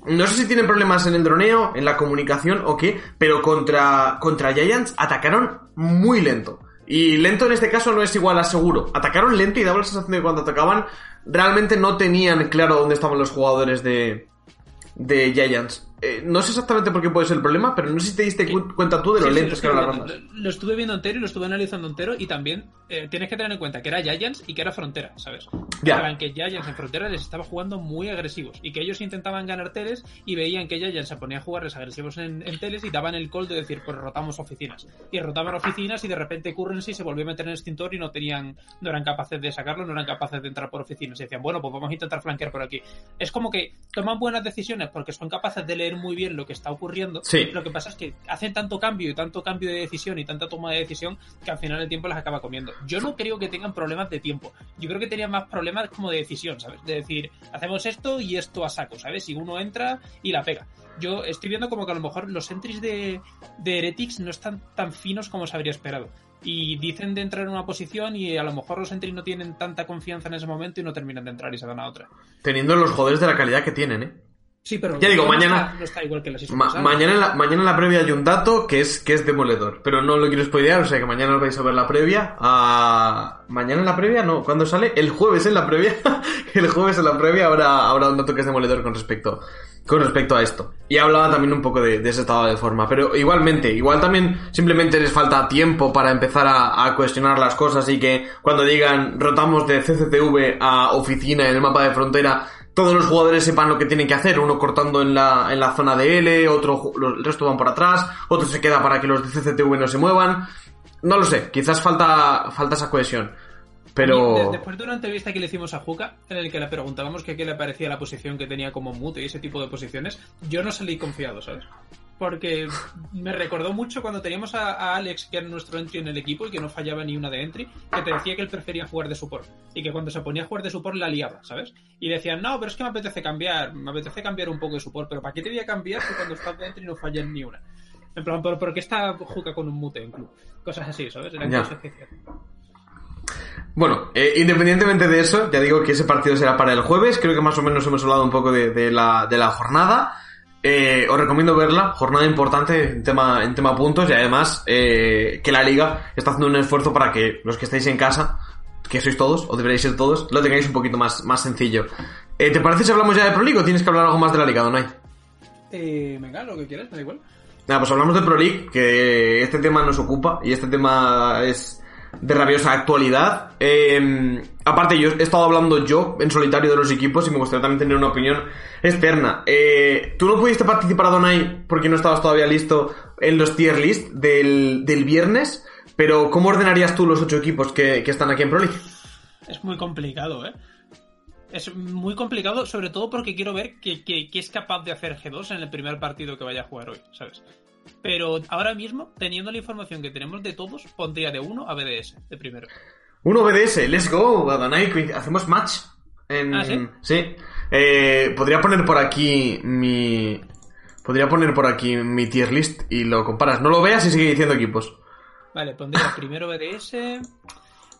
No sé si tienen problemas en el droneo, en la comunicación o qué, pero contra, contra Giants atacaron muy lento. Y lento en este caso no es igual a seguro. Atacaron lento y daba la sensación de que cuando atacaban realmente no tenían claro dónde estaban los jugadores de, de Giants. Eh, no sé exactamente por qué puede ser el problema, pero no sé si te diste cu- cuenta tú de lo Sí, sí, lentos que eran las rondas. lo estuve viendo entero y lo estuve analizando entero y también eh, tienes que tener en cuenta que era Giants y que era Frontera, ¿sabes? Ya. Plan, que Giants en Frontera les estaba jugando muy agresivos y que ellos intentaban ganar teles y veían que Giants se ponía a jugarles agresivos en, en teles y daban el call de decir, pues rotamos oficinas. Y rotaban oficinas y de repente Currency se volvió a meter en extintor y no tenían, no eran capaces de sacarlo, no eran capaces de entrar por oficinas. Y decían, bueno, pues vamos a intentar flanquear por aquí. Es como que toman buenas decisiones porque son capaces de leer muy bien lo que está ocurriendo. Sí. Lo que pasa es que hacen tanto cambio y tanto cambio de decisión y tanta toma de decisión que al final el tiempo las acaba comiendo. Yo no creo que tengan problemas de tiempo. Yo creo que tenían más problemas como de decisión, ¿sabes? De decir, hacemos esto y esto a saco, ¿sabes? Y uno entra y la pega. Yo estoy viendo como que a lo mejor los entries de, de Heretics no están tan finos como se habría esperado. Y dicen de entrar en una posición y a lo mejor los entries no tienen tanta confianza en ese momento y no terminan de entrar y se van a otra. Teniendo los joderes de la calidad que tienen, ¿eh? Sí, pero Ya digo, no mañana- está- no está igual que las Ma- mañana, en la, mañana en la previa hay un dato que es, que es demoledor, pero no lo quiero spoilear, o sea que mañana os vais a ver la previa. Ah, mañana en la previa, no, ¿cuándo sale? El jueves en la previa. el jueves en la previa habrá, habrá un dato que es demoledor con respecto, con respecto a esto. Y hablaba también un poco de, de ese estado de forma, pero igualmente, igual también simplemente les falta tiempo para empezar a, a cuestionar las cosas y que cuando digan rotamos de CCTV a oficina en el mapa de frontera, todos los jugadores sepan lo que tienen que hacer, uno cortando en la, en la zona de L, otro, el resto van por atrás, otro se queda para que los de CCTV no se muevan. No lo sé, quizás falta, falta esa cohesión. Pero... de- después de una entrevista que le hicimos a Juca, en el que le preguntábamos qué le parecía la posición que tenía como mute y ese tipo de posiciones, yo no salí confiado, ¿sabes? Porque me recordó mucho cuando teníamos a, a Alex, que era nuestro entry en el equipo y que no fallaba ni una de entry, que te decía que él prefería jugar de support. Y que cuando se ponía a jugar de support la liaba, ¿sabes? Y decían, no, pero es que me apetece cambiar, me apetece cambiar un poco de support, pero ¿para qué te voy a cambiar si cuando estás de entry no fallas ni una? En plan, ¿por, por qué está Juca con un mute en club? Cosas así, ¿sabes? Eran cosas que hacían. Bueno, eh, independientemente de eso, ya digo que ese partido será para el jueves. Creo que más o menos hemos hablado un poco de, de la, de la jornada. Eh, os recomiendo verla, jornada importante en tema, en tema puntos y además eh, que la liga está haciendo un esfuerzo para que los que estáis en casa, que sois todos, o deberéis ser todos, lo tengáis un poquito más, más sencillo. Eh, ¿Te parece si hablamos ya de Pro League o tienes que hablar algo más de la liga, Donai? Eh, venga, lo que quieras, me da igual. Nada, pues hablamos de Pro League, que este tema nos ocupa y este tema es de rabiosa actualidad. Eh, aparte, yo he estado hablando yo en solitario de los equipos y me gustaría también tener una opinión externa. Eh, Tú no pudiste participar, Donai, porque no estabas todavía listo en los tier list del, del viernes, pero ¿cómo ordenarías tú los ocho equipos que, que están aquí en Pro? Es muy complicado, ¿eh? Es muy complicado, sobre todo porque quiero ver qué es capaz de hacer G2 en el primer partido que vaya a jugar hoy, ¿sabes? Pero ahora mismo, teniendo la información que tenemos de todos, pondría de 1 a BDS, de primero. Uno BDS, let's go, Adonai, hacemos match. En... ¿Ah, sí? Sí. Eh, podría poner por aquí mi... Podría poner por aquí mi tier list y lo comparas. No lo veas y sigue diciendo equipos. Vale, pondría primero BDS.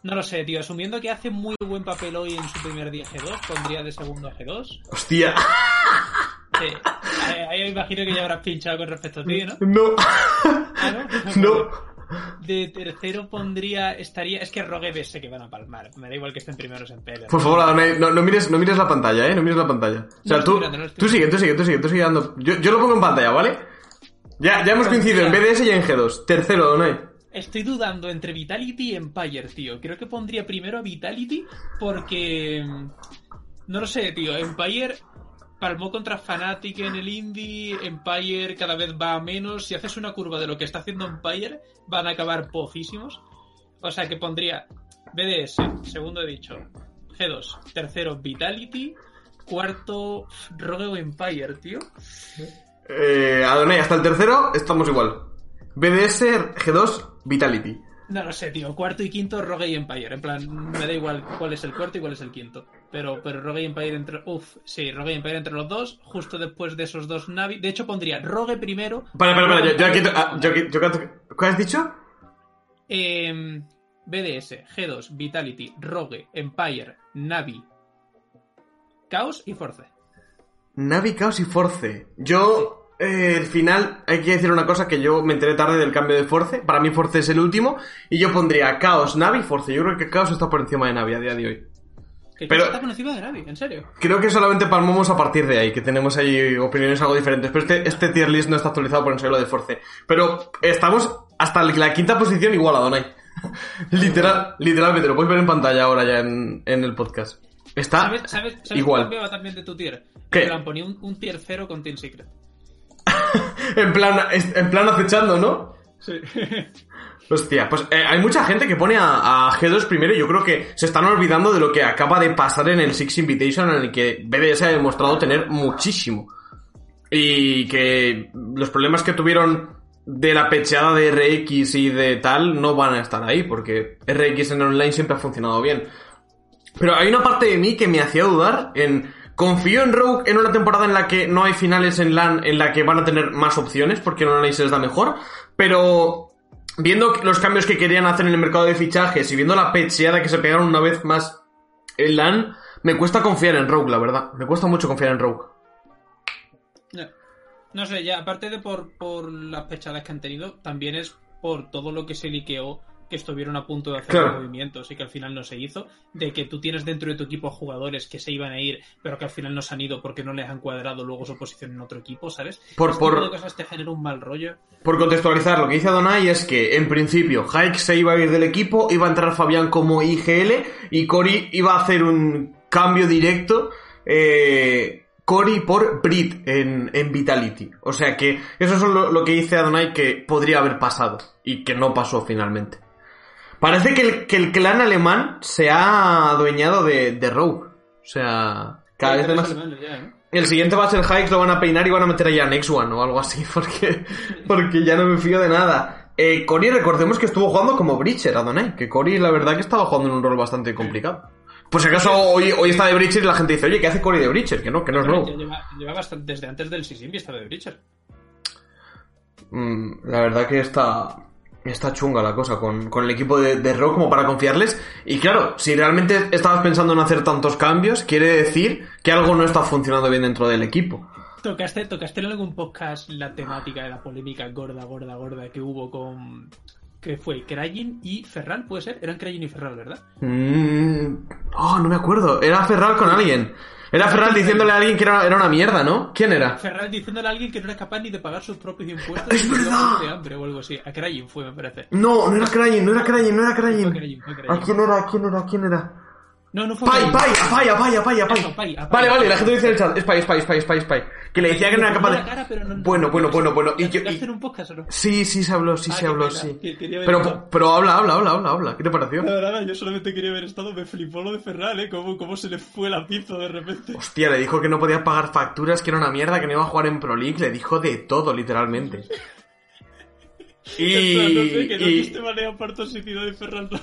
No lo sé, tío. Asumiendo que hace muy buen papel hoy en su primer día G2, pondría de segundo a G2. Hostia. Sí. Ahí, me imagino que ya habrás pinchado con respecto a ti, ¿no? No. Ah, ¿no? No. De tercero pondría. Estaría. Es que Rogue BS que van a palmar. Me da igual que estén primeros en PL. Por favor, Adonai, no, no mires, no mires la pantalla, eh. No mires la pantalla. O sea, No tú, mirando, no tú sigue, tú sigue, tú sigue, tú sigue dando. Yo, yo lo pongo en pantalla, ¿vale? Ya, ya hemos coincidido en BDS y en G2. Tercero, Adonai. Estoy dudando entre Vitality y Empire, tío. Creo que pondría primero a Vitality porque. mm, No lo sé, tío. Empire palmó contra Fnatic en el Indie. Empire cada vez va a menos. Si haces una curva de lo que está haciendo Empire, van a acabar pofísimos. O sea que pondría BDS, segundo he dicho. G2, tercero Vitality. Cuarto, Rogue o Empire, tío. Eh, Adonai, hasta el tercero estamos igual. BDS, G2, Vitality. No lo sé, tío. Cuarto y quinto, Rogue y Empire. En plan, me da igual cuál es el cuarto y cuál es el quinto. Pero, pero Rogue y Empire entre. Uf, sí, Rogue y Empire entre los dos. Justo después de esos dos Navi. De hecho, pondría Rogue primero. Para, para, para, yo, yo aquí. Ah, yo yo ¿Cuál has dicho? Em, BDS, G2, Vitality, Rogue, Empire, Navi, Chaos y Force. Navi, Chaos y Force. Yo, eh, el final, hay que decir una cosa que yo me enteré tarde del cambio de Force. Para mí Force es el último. Y yo pondría Chaos, Navi, Force. Yo creo que Chaos está por encima de Navi a día de hoy. Que Pero- Chaos está por encima de Navi, en serio. Creo que solamente palmamos a partir de ahí, que tenemos ahí opiniones algo diferentes. Pero este, este tier list no está actualizado por ensayo de Force. Pero estamos hasta la quinta posición igual a Donai. Literal, literalmente, lo puedes ver en pantalla ahora ya en, en el podcast. Está ¿Sabes, sabes, sabes igual. cambiaba también de tu tier? ¿Qué? En plan, ponía un, un tier cero con Team Secret. En plan, en plan acechando, ¿no? Sí. Hostia, pues eh, hay mucha gente que pone a, a G2 primero yo creo que se están olvidando de lo que acaba de pasar en el Six Invitation en el que BDS ha demostrado tener muchísimo. Y que los problemas que tuvieron de la pecheada de RX y de tal no van a estar ahí porque RX en online siempre ha funcionado bien. Pero hay una parte de mí que me hacía dudar en... Confío en Rogue en una temporada en la que no hay finales en LAN, en la que van a tener más opciones, porque en online se les da mejor, pero viendo los cambios que querían hacer en el mercado de fichajes y viendo la pecheada que se pegaron una vez más en LAN, me cuesta confiar en Rogue, la verdad. Me cuesta mucho confiar en Rogue. No, sé, ya aparte de por, por las pechadas que han tenido, también es por todo lo que se liqueó que estuvieron a punto de hacer Claro. movimientos y que al final no se hizo, de que tú tienes dentro de tu equipo jugadores que se iban a ir, pero que al final no se han ido porque no les han cuadrado luego su posición en otro equipo, ¿sabes? Por- Este por- cosas te genera un mal rollo. Por contextualizar, lo que dice Adonai es que, en principio, Hike se iba a ir del equipo, iba a entrar Fabián como IGL y Cory iba a hacer un cambio directo, eh, Cory por Brit en, en Vitality. O sea que eso es lo, lo que dice Adonai que podría haber pasado y que no pasó finalmente. Parece que el, que el clan alemán se ha adueñado de, de Rogue. O sea, cada vez más... Ya, ¿eh? El siguiente va a ser Hikes, lo van a peinar y van a meter allá Next One o algo así, porque, porque ya no me fío de nada. Eh, Cory, recordemos que estuvo jugando como Breacher, Adonai, que Cory la verdad que estaba jugando en un rol bastante complicado. Por si acaso hoy, hoy está de Breacher y la gente dice, oye, ¿qué hace Cory de Breacher? Que no, que no es nuevo. lleva, lleva bastante- desde antes del Sisimbi estaba de Breacher. Mm, la verdad que está, está chunga la cosa con, con el equipo de, de Raw como para confiarles. Y claro, si realmente estabas pensando en hacer tantos cambios, quiere decir que algo no está funcionando bien dentro del equipo. ¿Tocaste, ¿Tocaste en algún podcast la temática de la polémica gorda, gorda, gorda que hubo con... que fue Krayin y Ferral, ¿puede ser? Eran Krayin y Ferral, ¿verdad? Mm, oh, no me acuerdo. Era Ferral con alguien. Era Ferral diciéndole a alguien que era, era una mierda, ¿no? ¿Quién era? Ferral diciéndole a alguien que no era capaz ni de pagar sus propios impuestos. ¡Es verdad! de hambre o algo así. A Krayin fue, me parece. No, no era Krayin, no era Krayin, no era fue ¿A quién era? ¿A quién era? ¿A quién era? No, no fue Pai. Pai, Pai, a Pai, a Pai, a Pai. Eso, Pai, a Pai. Vale, vale, la gente dice en el chat, es Pai, es Pai, es Pai, es Pai, es Pai. Que le decía que no era capaz cara, de... pero no- Bueno, bueno, bueno, bueno. Y ¿Ya- yo- ya y- hacer un podcast o no? Sí, sí se habló, sí Ah, se habló, pena, sí. que- Pero, pero habla, habla, habla, habla, habla. ¿Qué te pareció? Nada, nada, yo solamente quería haber estado, me flipó lo de Ferral, ¿eh? Cómo, cómo se le fue la pizza de repente. Hostia, le dijo que no podía pagar facturas, que era una mierda, que no iba a jugar en Pro League. Le dijo de todo, literalmente. Y... Plan, no sé, que no de.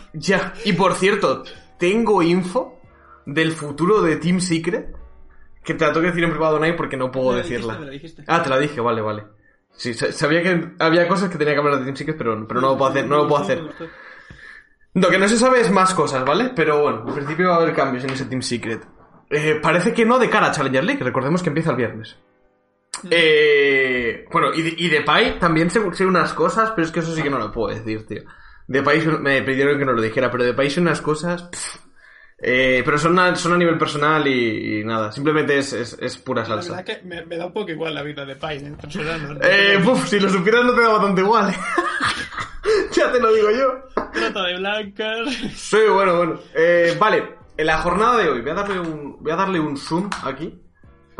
Ya, y por cierto, tengo info del futuro de Team Secret que te la tengo que decir en privado, Nai, porque no puedo Me la decirla. dijiste, me la dijiste. Ah, te la dije, vale, vale. Sí, sa- sabía que había cosas que tenía que hablar de Team Secret, pero, pero no lo puedo hacer, no lo puedo hacer. Lo que no se sabe es más cosas, ¿vale? Pero bueno, en principio va a haber cambios en ese Team Secret. Eh, parece que no de cara a Challenger League, recordemos que empieza el viernes. Eh, bueno, y de, y de Pai también sé, sé unas cosas, pero es que eso sí que no lo puedo decir, tío. De Pai me pidieron que no lo dijera, pero de Pai sé unas cosas... pff, eh, pero son a, son a nivel personal y, y nada, simplemente es, es, es pura La salsa. que me, me da un poco igual la vida de Pai, en personal. ¿no? Eh, puf, si lo supieras no te da bastante igual. ya te lo digo yo. Trata de blancas. Sí, bueno, bueno. Eh, vale, en la jornada de hoy, voy a darle un, voy a darle un zoom aquí,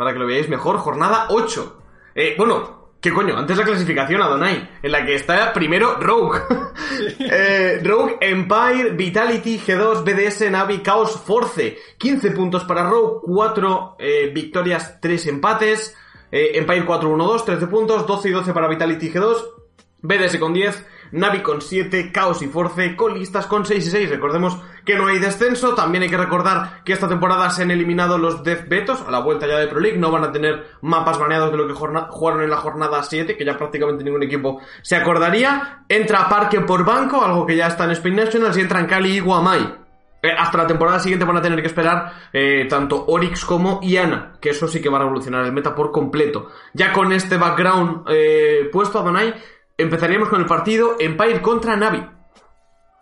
para que lo veáis mejor. Jornada 8. Eh, bueno, ¿qué coño? Antes la clasificación, Adonai, en la que está primero Rogue. eh, Rogue, Empire, Vitality, G2, BDS, Navi, Chaos, Force. 15 puntos para Rogue, 4 eh, victorias, 3 empates. Eh, Empire 4-1-2, 13 puntos, 12 y 12 para Vitality y G2. BDS con 10, Navi con 7, Chaos y Force con listas con 6 y 6. Recordemos que no hay descenso. También hay que recordar que esta temporada se han eliminado los Death Betos a la vuelta ya de Pro League. No van a tener mapas baneados de lo que jugaron en la jornada 7, que ya prácticamente ningún equipo se acordaría. Entra Parque por banco, algo que ya está en Spain Nationals, y entran Cali y Guamai. Eh, hasta la temporada siguiente van a tener que esperar eh, tanto Oryx como Iana, que eso sí que va a revolucionar el meta por completo. Ya con este background eh, puesto a Donai, empezaríamos con el partido Empire contra Navi.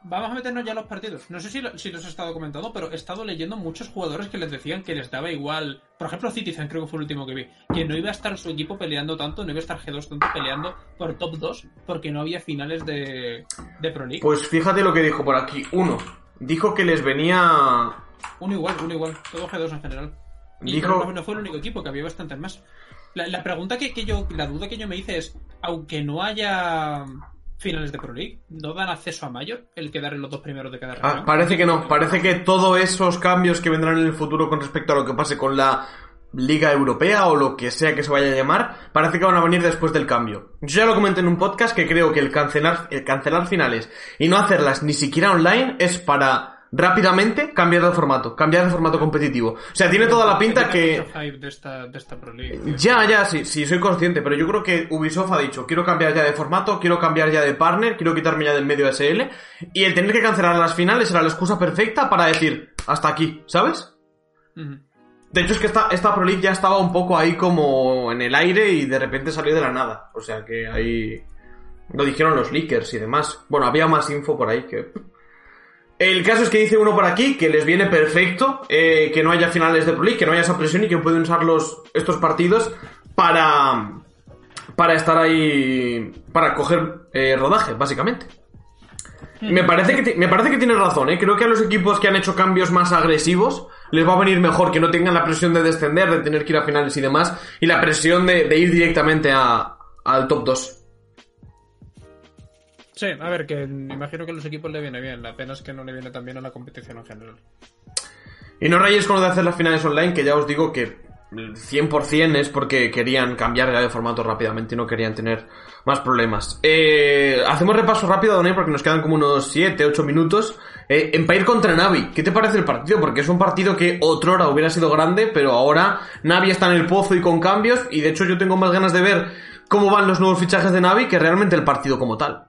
Vamos a meternos ya a los partidos. No sé si, lo- si los he estado comentando, pero he estado leyendo muchos jugadores que les decían que les daba igual. Por ejemplo, Citizen, creo que fue el último que vi. Que no iba a estar su equipo peleando tanto, no iba a estar G2 tanto peleando por top 2, porque no había finales de, de Pro League. Pues fíjate lo que dijo por aquí. Uno, dijo que les venía... Uno igual, uno igual. Todo G2 en general. Y Dijo- no fue el único equipo, que había bastantes más. La, la pregunta que, que yo, la duda que yo me hice es, aunque no haya finales de Pro League, ¿no dan acceso a Mayor el quedar en los dos primeros de cada Ah, región? parece que no, parece que todos esos cambios que vendrán en el futuro con respecto a lo que pase con la Liga Europea o lo que sea que se vaya a llamar, parece que van a venir después del cambio. Yo ya lo comenté en un podcast que creo que el cancelar, el cancelar finales y no hacerlas ni siquiera online es para rápidamente cambiar de formato, cambiar de formato competitivo. O sea, tiene toda la pinta que... De esta, de esta Pro League. Ya, ya, sí, sí, soy consciente, pero yo creo que Ubisoft ha dicho, quiero cambiar ya de formato, quiero cambiar ya de partner, quiero quitarme ya del medio SL, y el tener que cancelar las finales era la excusa perfecta para decir, hasta aquí, ¿sabes? De hecho es que esta, esta Pro League ya estaba un poco ahí como en el aire y de repente salió de la nada. O sea que ahí lo dijeron los leakers y demás. Bueno, había más info por ahí que... El caso es que dice uno por aquí que les viene perfecto eh, que no haya finales de Pro League, que no haya esa presión y que pueden usar los, estos partidos para, para estar ahí, para coger eh, rodaje, básicamente. Me parece, que, me parece que tiene razón, ¿eh? Creo que a los equipos que han hecho cambios más agresivos les va a venir mejor que no tengan la presión de descender, de tener que ir a finales y demás, y la presión de, de ir directamente a, al top 2. Sí, a ver, que imagino que a los equipos le viene bien. La pena es que no le viene tan bien a la competición en general. Y no rayéis con lo de hacer las finales online, que ya os digo que el 100% es porque querían cambiar de formato rápidamente y no querían tener más problemas. Eh, hacemos repaso rápido, Donay, porque nos quedan como unos 7, 8 minutos. Eh, Empire contra Navi, ¿qué te parece el partido? Porque es un partido que otrora hubiera sido grande, pero ahora Navi está en el pozo y con cambios, y de hecho yo tengo más ganas de ver cómo van los nuevos fichajes de Navi que realmente el partido como tal.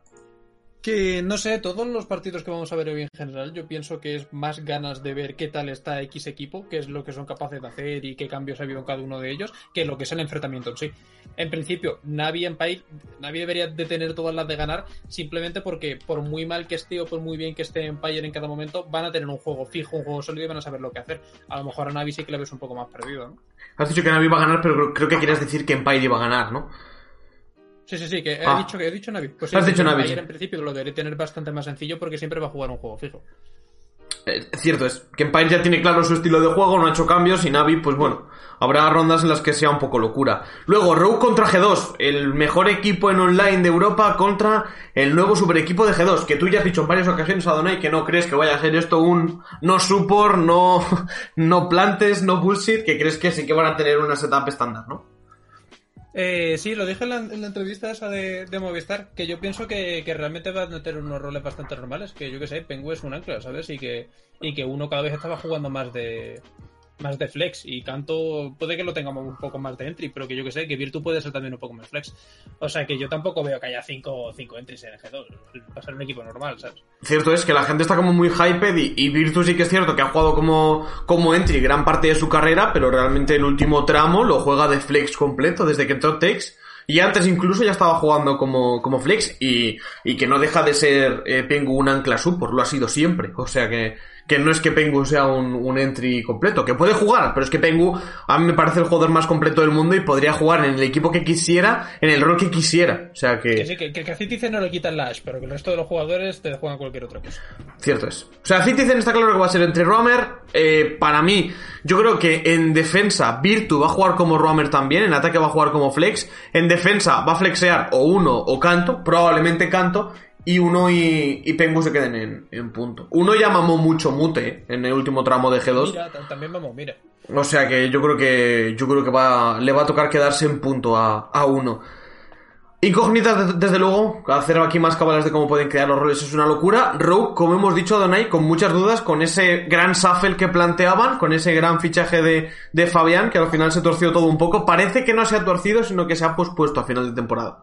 Que no sé, todos los partidos que vamos a ver hoy en general, yo pienso que es más ganas de ver qué tal está X equipo, qué es lo que son capaces de hacer y qué cambios ha habido en cada uno de ellos, que lo que es el enfrentamiento en sí. En principio, Navi en Pai, Navi debería de tener todas las de ganar, simplemente porque por muy mal que esté o por muy bien que esté Empire en cada momento, van a tener un juego fijo, un juego sólido y van a saber lo que hacer. A lo mejor a Navi sí que la ves un poco más perdido, ¿no? Has dicho que Navi va a ganar, pero creo que quieres decir que Empire iba a ganar, ¿no? Sí, sí, sí, que he, Ah. dicho, que he dicho Navi. Pues sí, Has dicho Navi, sí. en principio lo debería tener bastante más sencillo porque siempre va a jugar un juego fijo. Eh, cierto es que Empire ya tiene claro su estilo de juego, no ha hecho cambios y Navi, pues bueno, habrá rondas en las que sea un poco locura. Luego, Rogue contra G2, el mejor equipo en online de Europa contra el nuevo super equipo de G2, que tú ya has dicho en varias ocasiones, Adonai, que no crees que vaya a ser esto un no support, no, no plantes, no bullshit, que crees que sí que van a tener una setup estándar, ¿no? Eh, sí, lo dije en la, en la entrevista esa de, de Movistar, que yo pienso que, que realmente van a tener unos roles bastante normales, que yo que sé, Pengu es un ancla, ¿sabes? Y que, y que uno cada vez estaba jugando más de más de flex y Canto puede que lo tengamos un poco más de entry, pero que yo que sé, que Virtu puede ser también un poco más flex. O sea que yo tampoco veo que haya cinco, cinco entries en G2, va a ser un equipo normal, ¿sabes? Cierto es que la gente está como muy hyped y, y Virtus sí que es cierto que ha jugado como, como entry gran parte de su carrera, pero realmente el último tramo lo juega de flex completo desde que entró Tex. Y antes incluso ya estaba jugando como, como flex y, y que no deja de ser eh, Pengu un ancla lo ha sido siempre. O sea que, que no es que Pengu sea un, un entry completo, que puede jugar, pero es que Pengu a mí me parece el jugador más completo del mundo y podría jugar en el equipo que quisiera, en el rol que quisiera. O sea Que sí, que, que, que a Citizen no le quitan la Ash, pero que el resto de los jugadores te juegan cualquier otra cosa. Cierto es. O sea, Citizen está claro que va a ser entre Roamer. Eh, para mí, yo creo que en defensa, Virtu va a jugar como Roamer también. En ataque va a jugar como Flex. En defensa va a flexear o uno o Canto. Probablemente Canto. Y uno y, y Pengu se queden en, en punto. Uno ya mamó mucho mute eh, en el último tramo de G2. Mira, ta- también vamos, mira. O sea que yo creo que yo creo que va le va a tocar quedarse en punto a, a uno. Incógnitas, de- desde luego, hacer aquí más cabalas de cómo pueden crear los roles es una locura. Rogue, como hemos dicho, Adonai, con muchas dudas, con ese gran shuffle que planteaban, con ese gran fichaje de, de Fabián, que al final se torció todo un poco. Parece que no se ha torcido, sino que se ha pospuesto a final de temporada.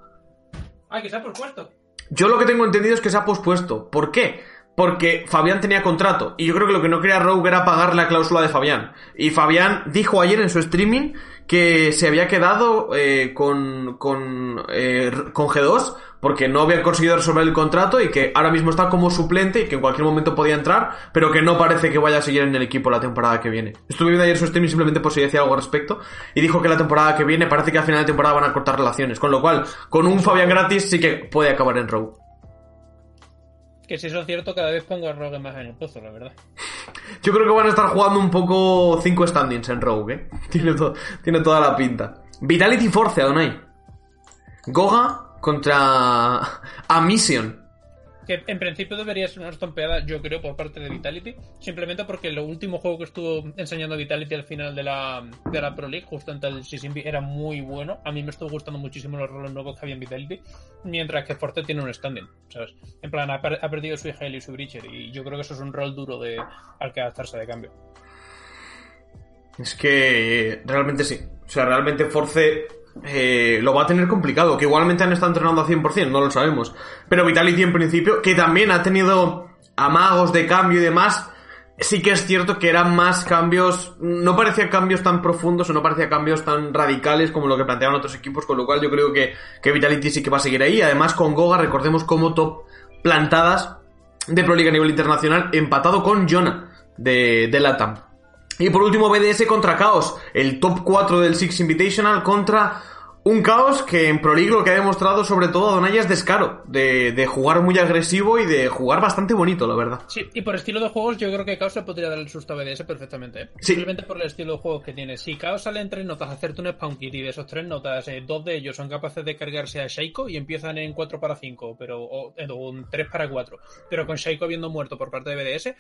Ah, que está por cuarto. Yo lo que tengo entendido es que se ha pospuesto. ¿Por qué? Porque Fabián tenía contrato. Y yo creo que lo que no quería Rogue era pagar la cláusula de Fabián. Y Fabián dijo ayer en su streaming que se había quedado eh, con, con, eh, con G2 porque no había conseguido resolver el contrato y que ahora mismo está como suplente y que en cualquier momento podía entrar, pero que no parece que vaya a seguir en el equipo la temporada que viene. Estuve viendo ayer su streaming simplemente por si decía algo al respecto y dijo que la temporada que viene parece que al final de temporada van a cortar relaciones, con lo cual con un Fabián gratis sí que puede acabar en Rogue. Que si eso es cierto, cada vez pongo a Rogue más en el pozo, la verdad. Yo creo que van a estar jugando un poco 5 standings en Rogue, ¿eh? Tiene, to- tiene toda la pinta. Vitality Force, Adonai. Goga contra Amision. Que en principio debería ser una estompeada, yo creo, por parte de Vitality. Simplemente porque el último juego que estuvo enseñando Vitality al final de la, de la Pro League, justo ante el Sisimbi, era muy bueno. A mí me estuvo gustando muchísimo los roles nuevos que había en Vitality. Mientras que Forte tiene un standing, ¿sabes? En plan, ha, per- ha perdido su Hale y su Breacher. Y yo creo que eso es un rol duro de, al que adaptarse de cambio. Es que realmente sí. O sea, realmente Force eh, lo va a tener complicado. Que igualmente han estado entrenando a 100%, no lo sabemos. Pero Vitality en principio, que también ha tenido amagos de cambio y demás. Sí que es cierto que eran más cambios, no parecía cambios tan profundos o no parecía cambios tan radicales como lo que planteaban otros equipos, con lo cual yo creo que, que Vitality sí que va a seguir ahí. Además con Goga, recordemos como top plantadas de Pro League a nivel internacional, empatado con Jonah de, de Latam. Y por último, BDS contra Chaos, el top 4 del Six Invitational contra un Chaos que en Pro League lo que ha demostrado sobre todo a Donaya es descaro, de, de jugar muy agresivo y de jugar bastante bonito, la verdad. Sí, y por estilo de juegos yo creo que Chaos le podría dar el susto a BDS perfectamente. ¿eh? Sí. Simplemente por el estilo de juegos que tiene. Si Chaos sale en tres notas a hacerte un spawn kit y de esos tres notas, eh, dos de ellos son capaces de cargarse a Shaiko y empiezan en 4 para 5, pero, o, un 3 para 4. Pero con Shaiko habiendo muerto por parte de BDS,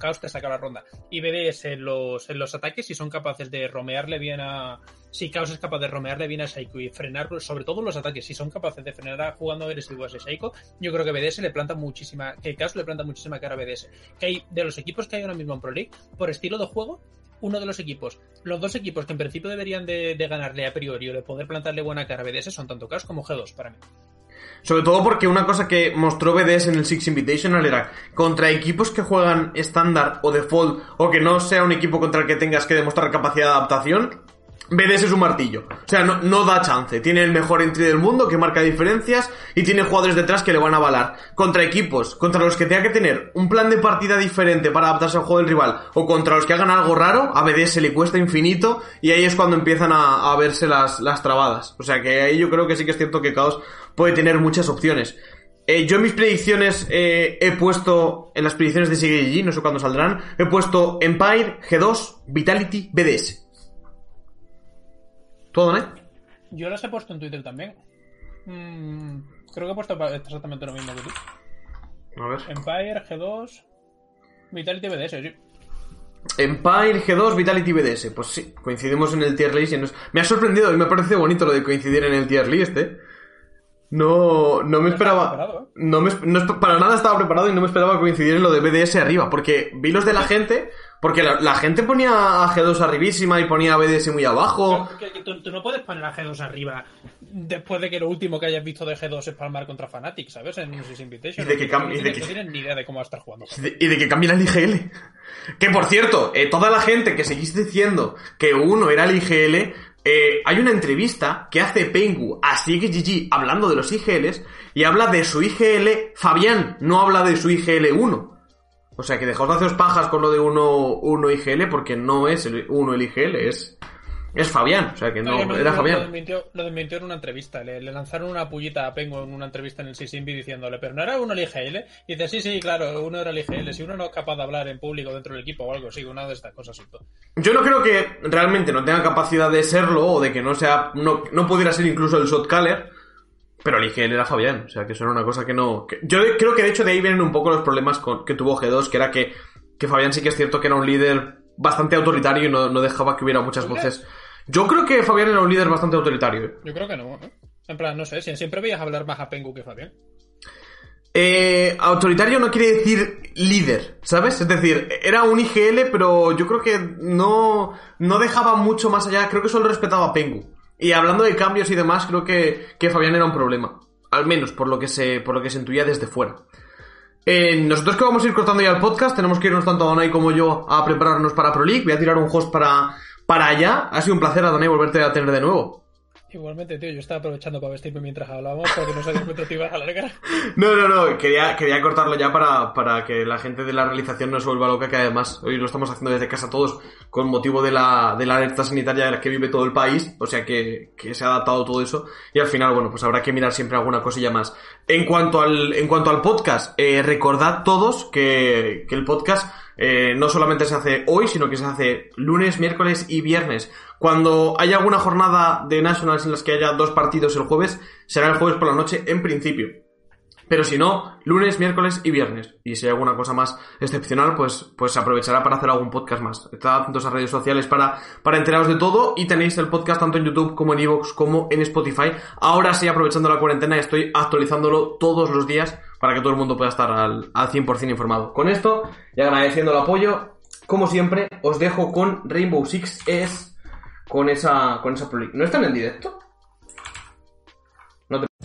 Chaos te saca la ronda. Y BDS en los, en los ataques, si son capaces de romearle bien a. Si Chaos es capaz de romearle bien a Shaiko y frenar, sobre todo los ataques, si son capaces de frenar a jugando agresivo a ese Shaiko, yo creo que BDS le planta muchísima. Que Chaos le planta muchísima cara a BDS. Que hay de los equipos que hay ahora mismo en Pro League, por estilo de juego, uno de los equipos, los dos equipos que en principio deberían de, ganarle a priori o de poder plantarle buena cara a BDS son tanto Chaos como G2 para mí. Sobre todo porque una cosa que mostró BDS en el Six Invitational era contra equipos que juegan estándar o default o que no sea un equipo contra el que tengas que demostrar capacidad de adaptación, BDS es un martillo. O sea, no, da chance. Tiene el mejor entry del mundo que marca diferencias y tiene jugadores detrás que le van a avalar. Contra equipos, contra los que tenga que tener un plan de partida diferente para adaptarse al juego del rival o contra los que hagan algo raro, a BDS le cuesta infinito y ahí es cuando empiezan a, verse las, las trabadas. O sea que ahí yo creo que sí que es cierto que Chaos puede tener muchas opciones. Eh, yo en mis predicciones eh, he puesto, en las predicciones de SIGG, no sé cuándo saldrán, he puesto Empire, G2, Vitality, BDS. ¿Todo, ¿no? Yo las he puesto en Twitter también. Mm, creo que he puesto exactamente lo mismo que tú. A ver. Empire, G2, Vitality, BDS, sí. Empire, G2, Vitality, BDS. Pues sí, coincidimos en el tier list. Y nos... Me ha sorprendido y me ha parecido bonito lo de coincidir en el tier list, ¿eh? No, no me esperaba. No me, no, para nada estaba preparado y no me esperaba coincidir en lo de BDS arriba. Porque vi los de la gente. Porque la, la gente ponía a G2 arribísima y ponía a BDS muy abajo. Tú, tú, no puedes poner a G2 arriba después de que lo último que hayas visto de G2 es palmar contra Fnatic, ¿sabes? En Music Invitation. Y de que. No, de que... no tienen ni idea de cómo va a estar jugando. Y de, y de que cambie la IGL. Que por cierto, eh, toda la gente que seguís diciendo que uno era el IGL, eh, hay una entrevista que hace Pengu a SIGGG hablando de los IGLs y habla de su IGL Fabián, no habla de su IGL 1. O sea que dejaos de haceros pajas con lo de 1 uno, IGL porque no es el 1 el IGL, es, es Fabián. O sea que no, era Fabián. Lo desmintió, lo desmintió en una entrevista. Le, le, lanzaron una pullita a Pengu en una entrevista en el Sisimbi diciéndole, pero no era uno el IGL. Y dice, sí, sí, claro, uno era el IGL. Si uno no es capaz de hablar en público dentro del equipo o algo así, una de estas cosas. Yo no creo que realmente no tenga capacidad de serlo o de que no sea, no, no pudiera ser incluso el shotcaller. Pero el IGL era Fabián, o sea que eso era una cosa que no... Que... Yo creo que de hecho de ahí vienen un poco los problemas con, que tuvo G2, que era que, que Fabián sí que es cierto que era un líder bastante autoritario y no, no dejaba que hubiera muchas voces. Yo creo que Fabián era un líder bastante autoritario. ¿eh? Yo creo que no, ¿eh? En plan, no sé, siempre veías hablar más a Pengu que Fabián. Eh, autoritario no quiere decir líder, ¿sabes? Es decir, era un IGL, pero yo creo que no, no dejaba mucho más allá, creo que solo respetaba a Pengu. Y hablando de cambios y demás, creo que, que Fabián era un problema. Al menos por lo que se, por lo que se intuía desde fuera. Eh, nosotros que vamos a ir cortando ya el podcast, tenemos que irnos tanto Donai como yo a prepararnos para Pro League. Voy a tirar un host para, para allá. Ha sido un placer, Donai, volverte a tener de nuevo. Igualmente, tío, yo estaba aprovechando para vestirme mientras hablábamos porque no sabía cuánto te ibas a. No, no, no, quería, quería cortarlo ya para, para que la gente de la realización no se vuelva loca, que además hoy lo estamos haciendo desde casa todos con motivo de la, de la alerta sanitaria de la que vive todo el país, o sea que, que se ha adaptado todo eso y al final, bueno, pues habrá que mirar siempre alguna cosilla más. En cuanto al, en cuanto al podcast, eh, recordad todos que, que el podcast eh, no solamente se hace hoy, sino que se hace lunes, miércoles y viernes. Cuando haya alguna jornada de Nationals en las que haya dos partidos el jueves, será el jueves por la noche en principio. Pero si no, lunes, miércoles y viernes. Y si hay alguna cosa más excepcional, pues, pues se aprovechará para hacer algún podcast más. Estad atentos a redes sociales para, para enteraros de todo. Y tenéis el podcast tanto en YouTube como en Evox como en Spotify. Ahora sí, aprovechando la cuarentena, estoy actualizándolo todos los días para que todo el mundo pueda estar al, al 100% informado. Con esto, y agradeciendo el apoyo, como siempre, os dejo con Rainbow Six Es con esa, con esa ¿No están en directo?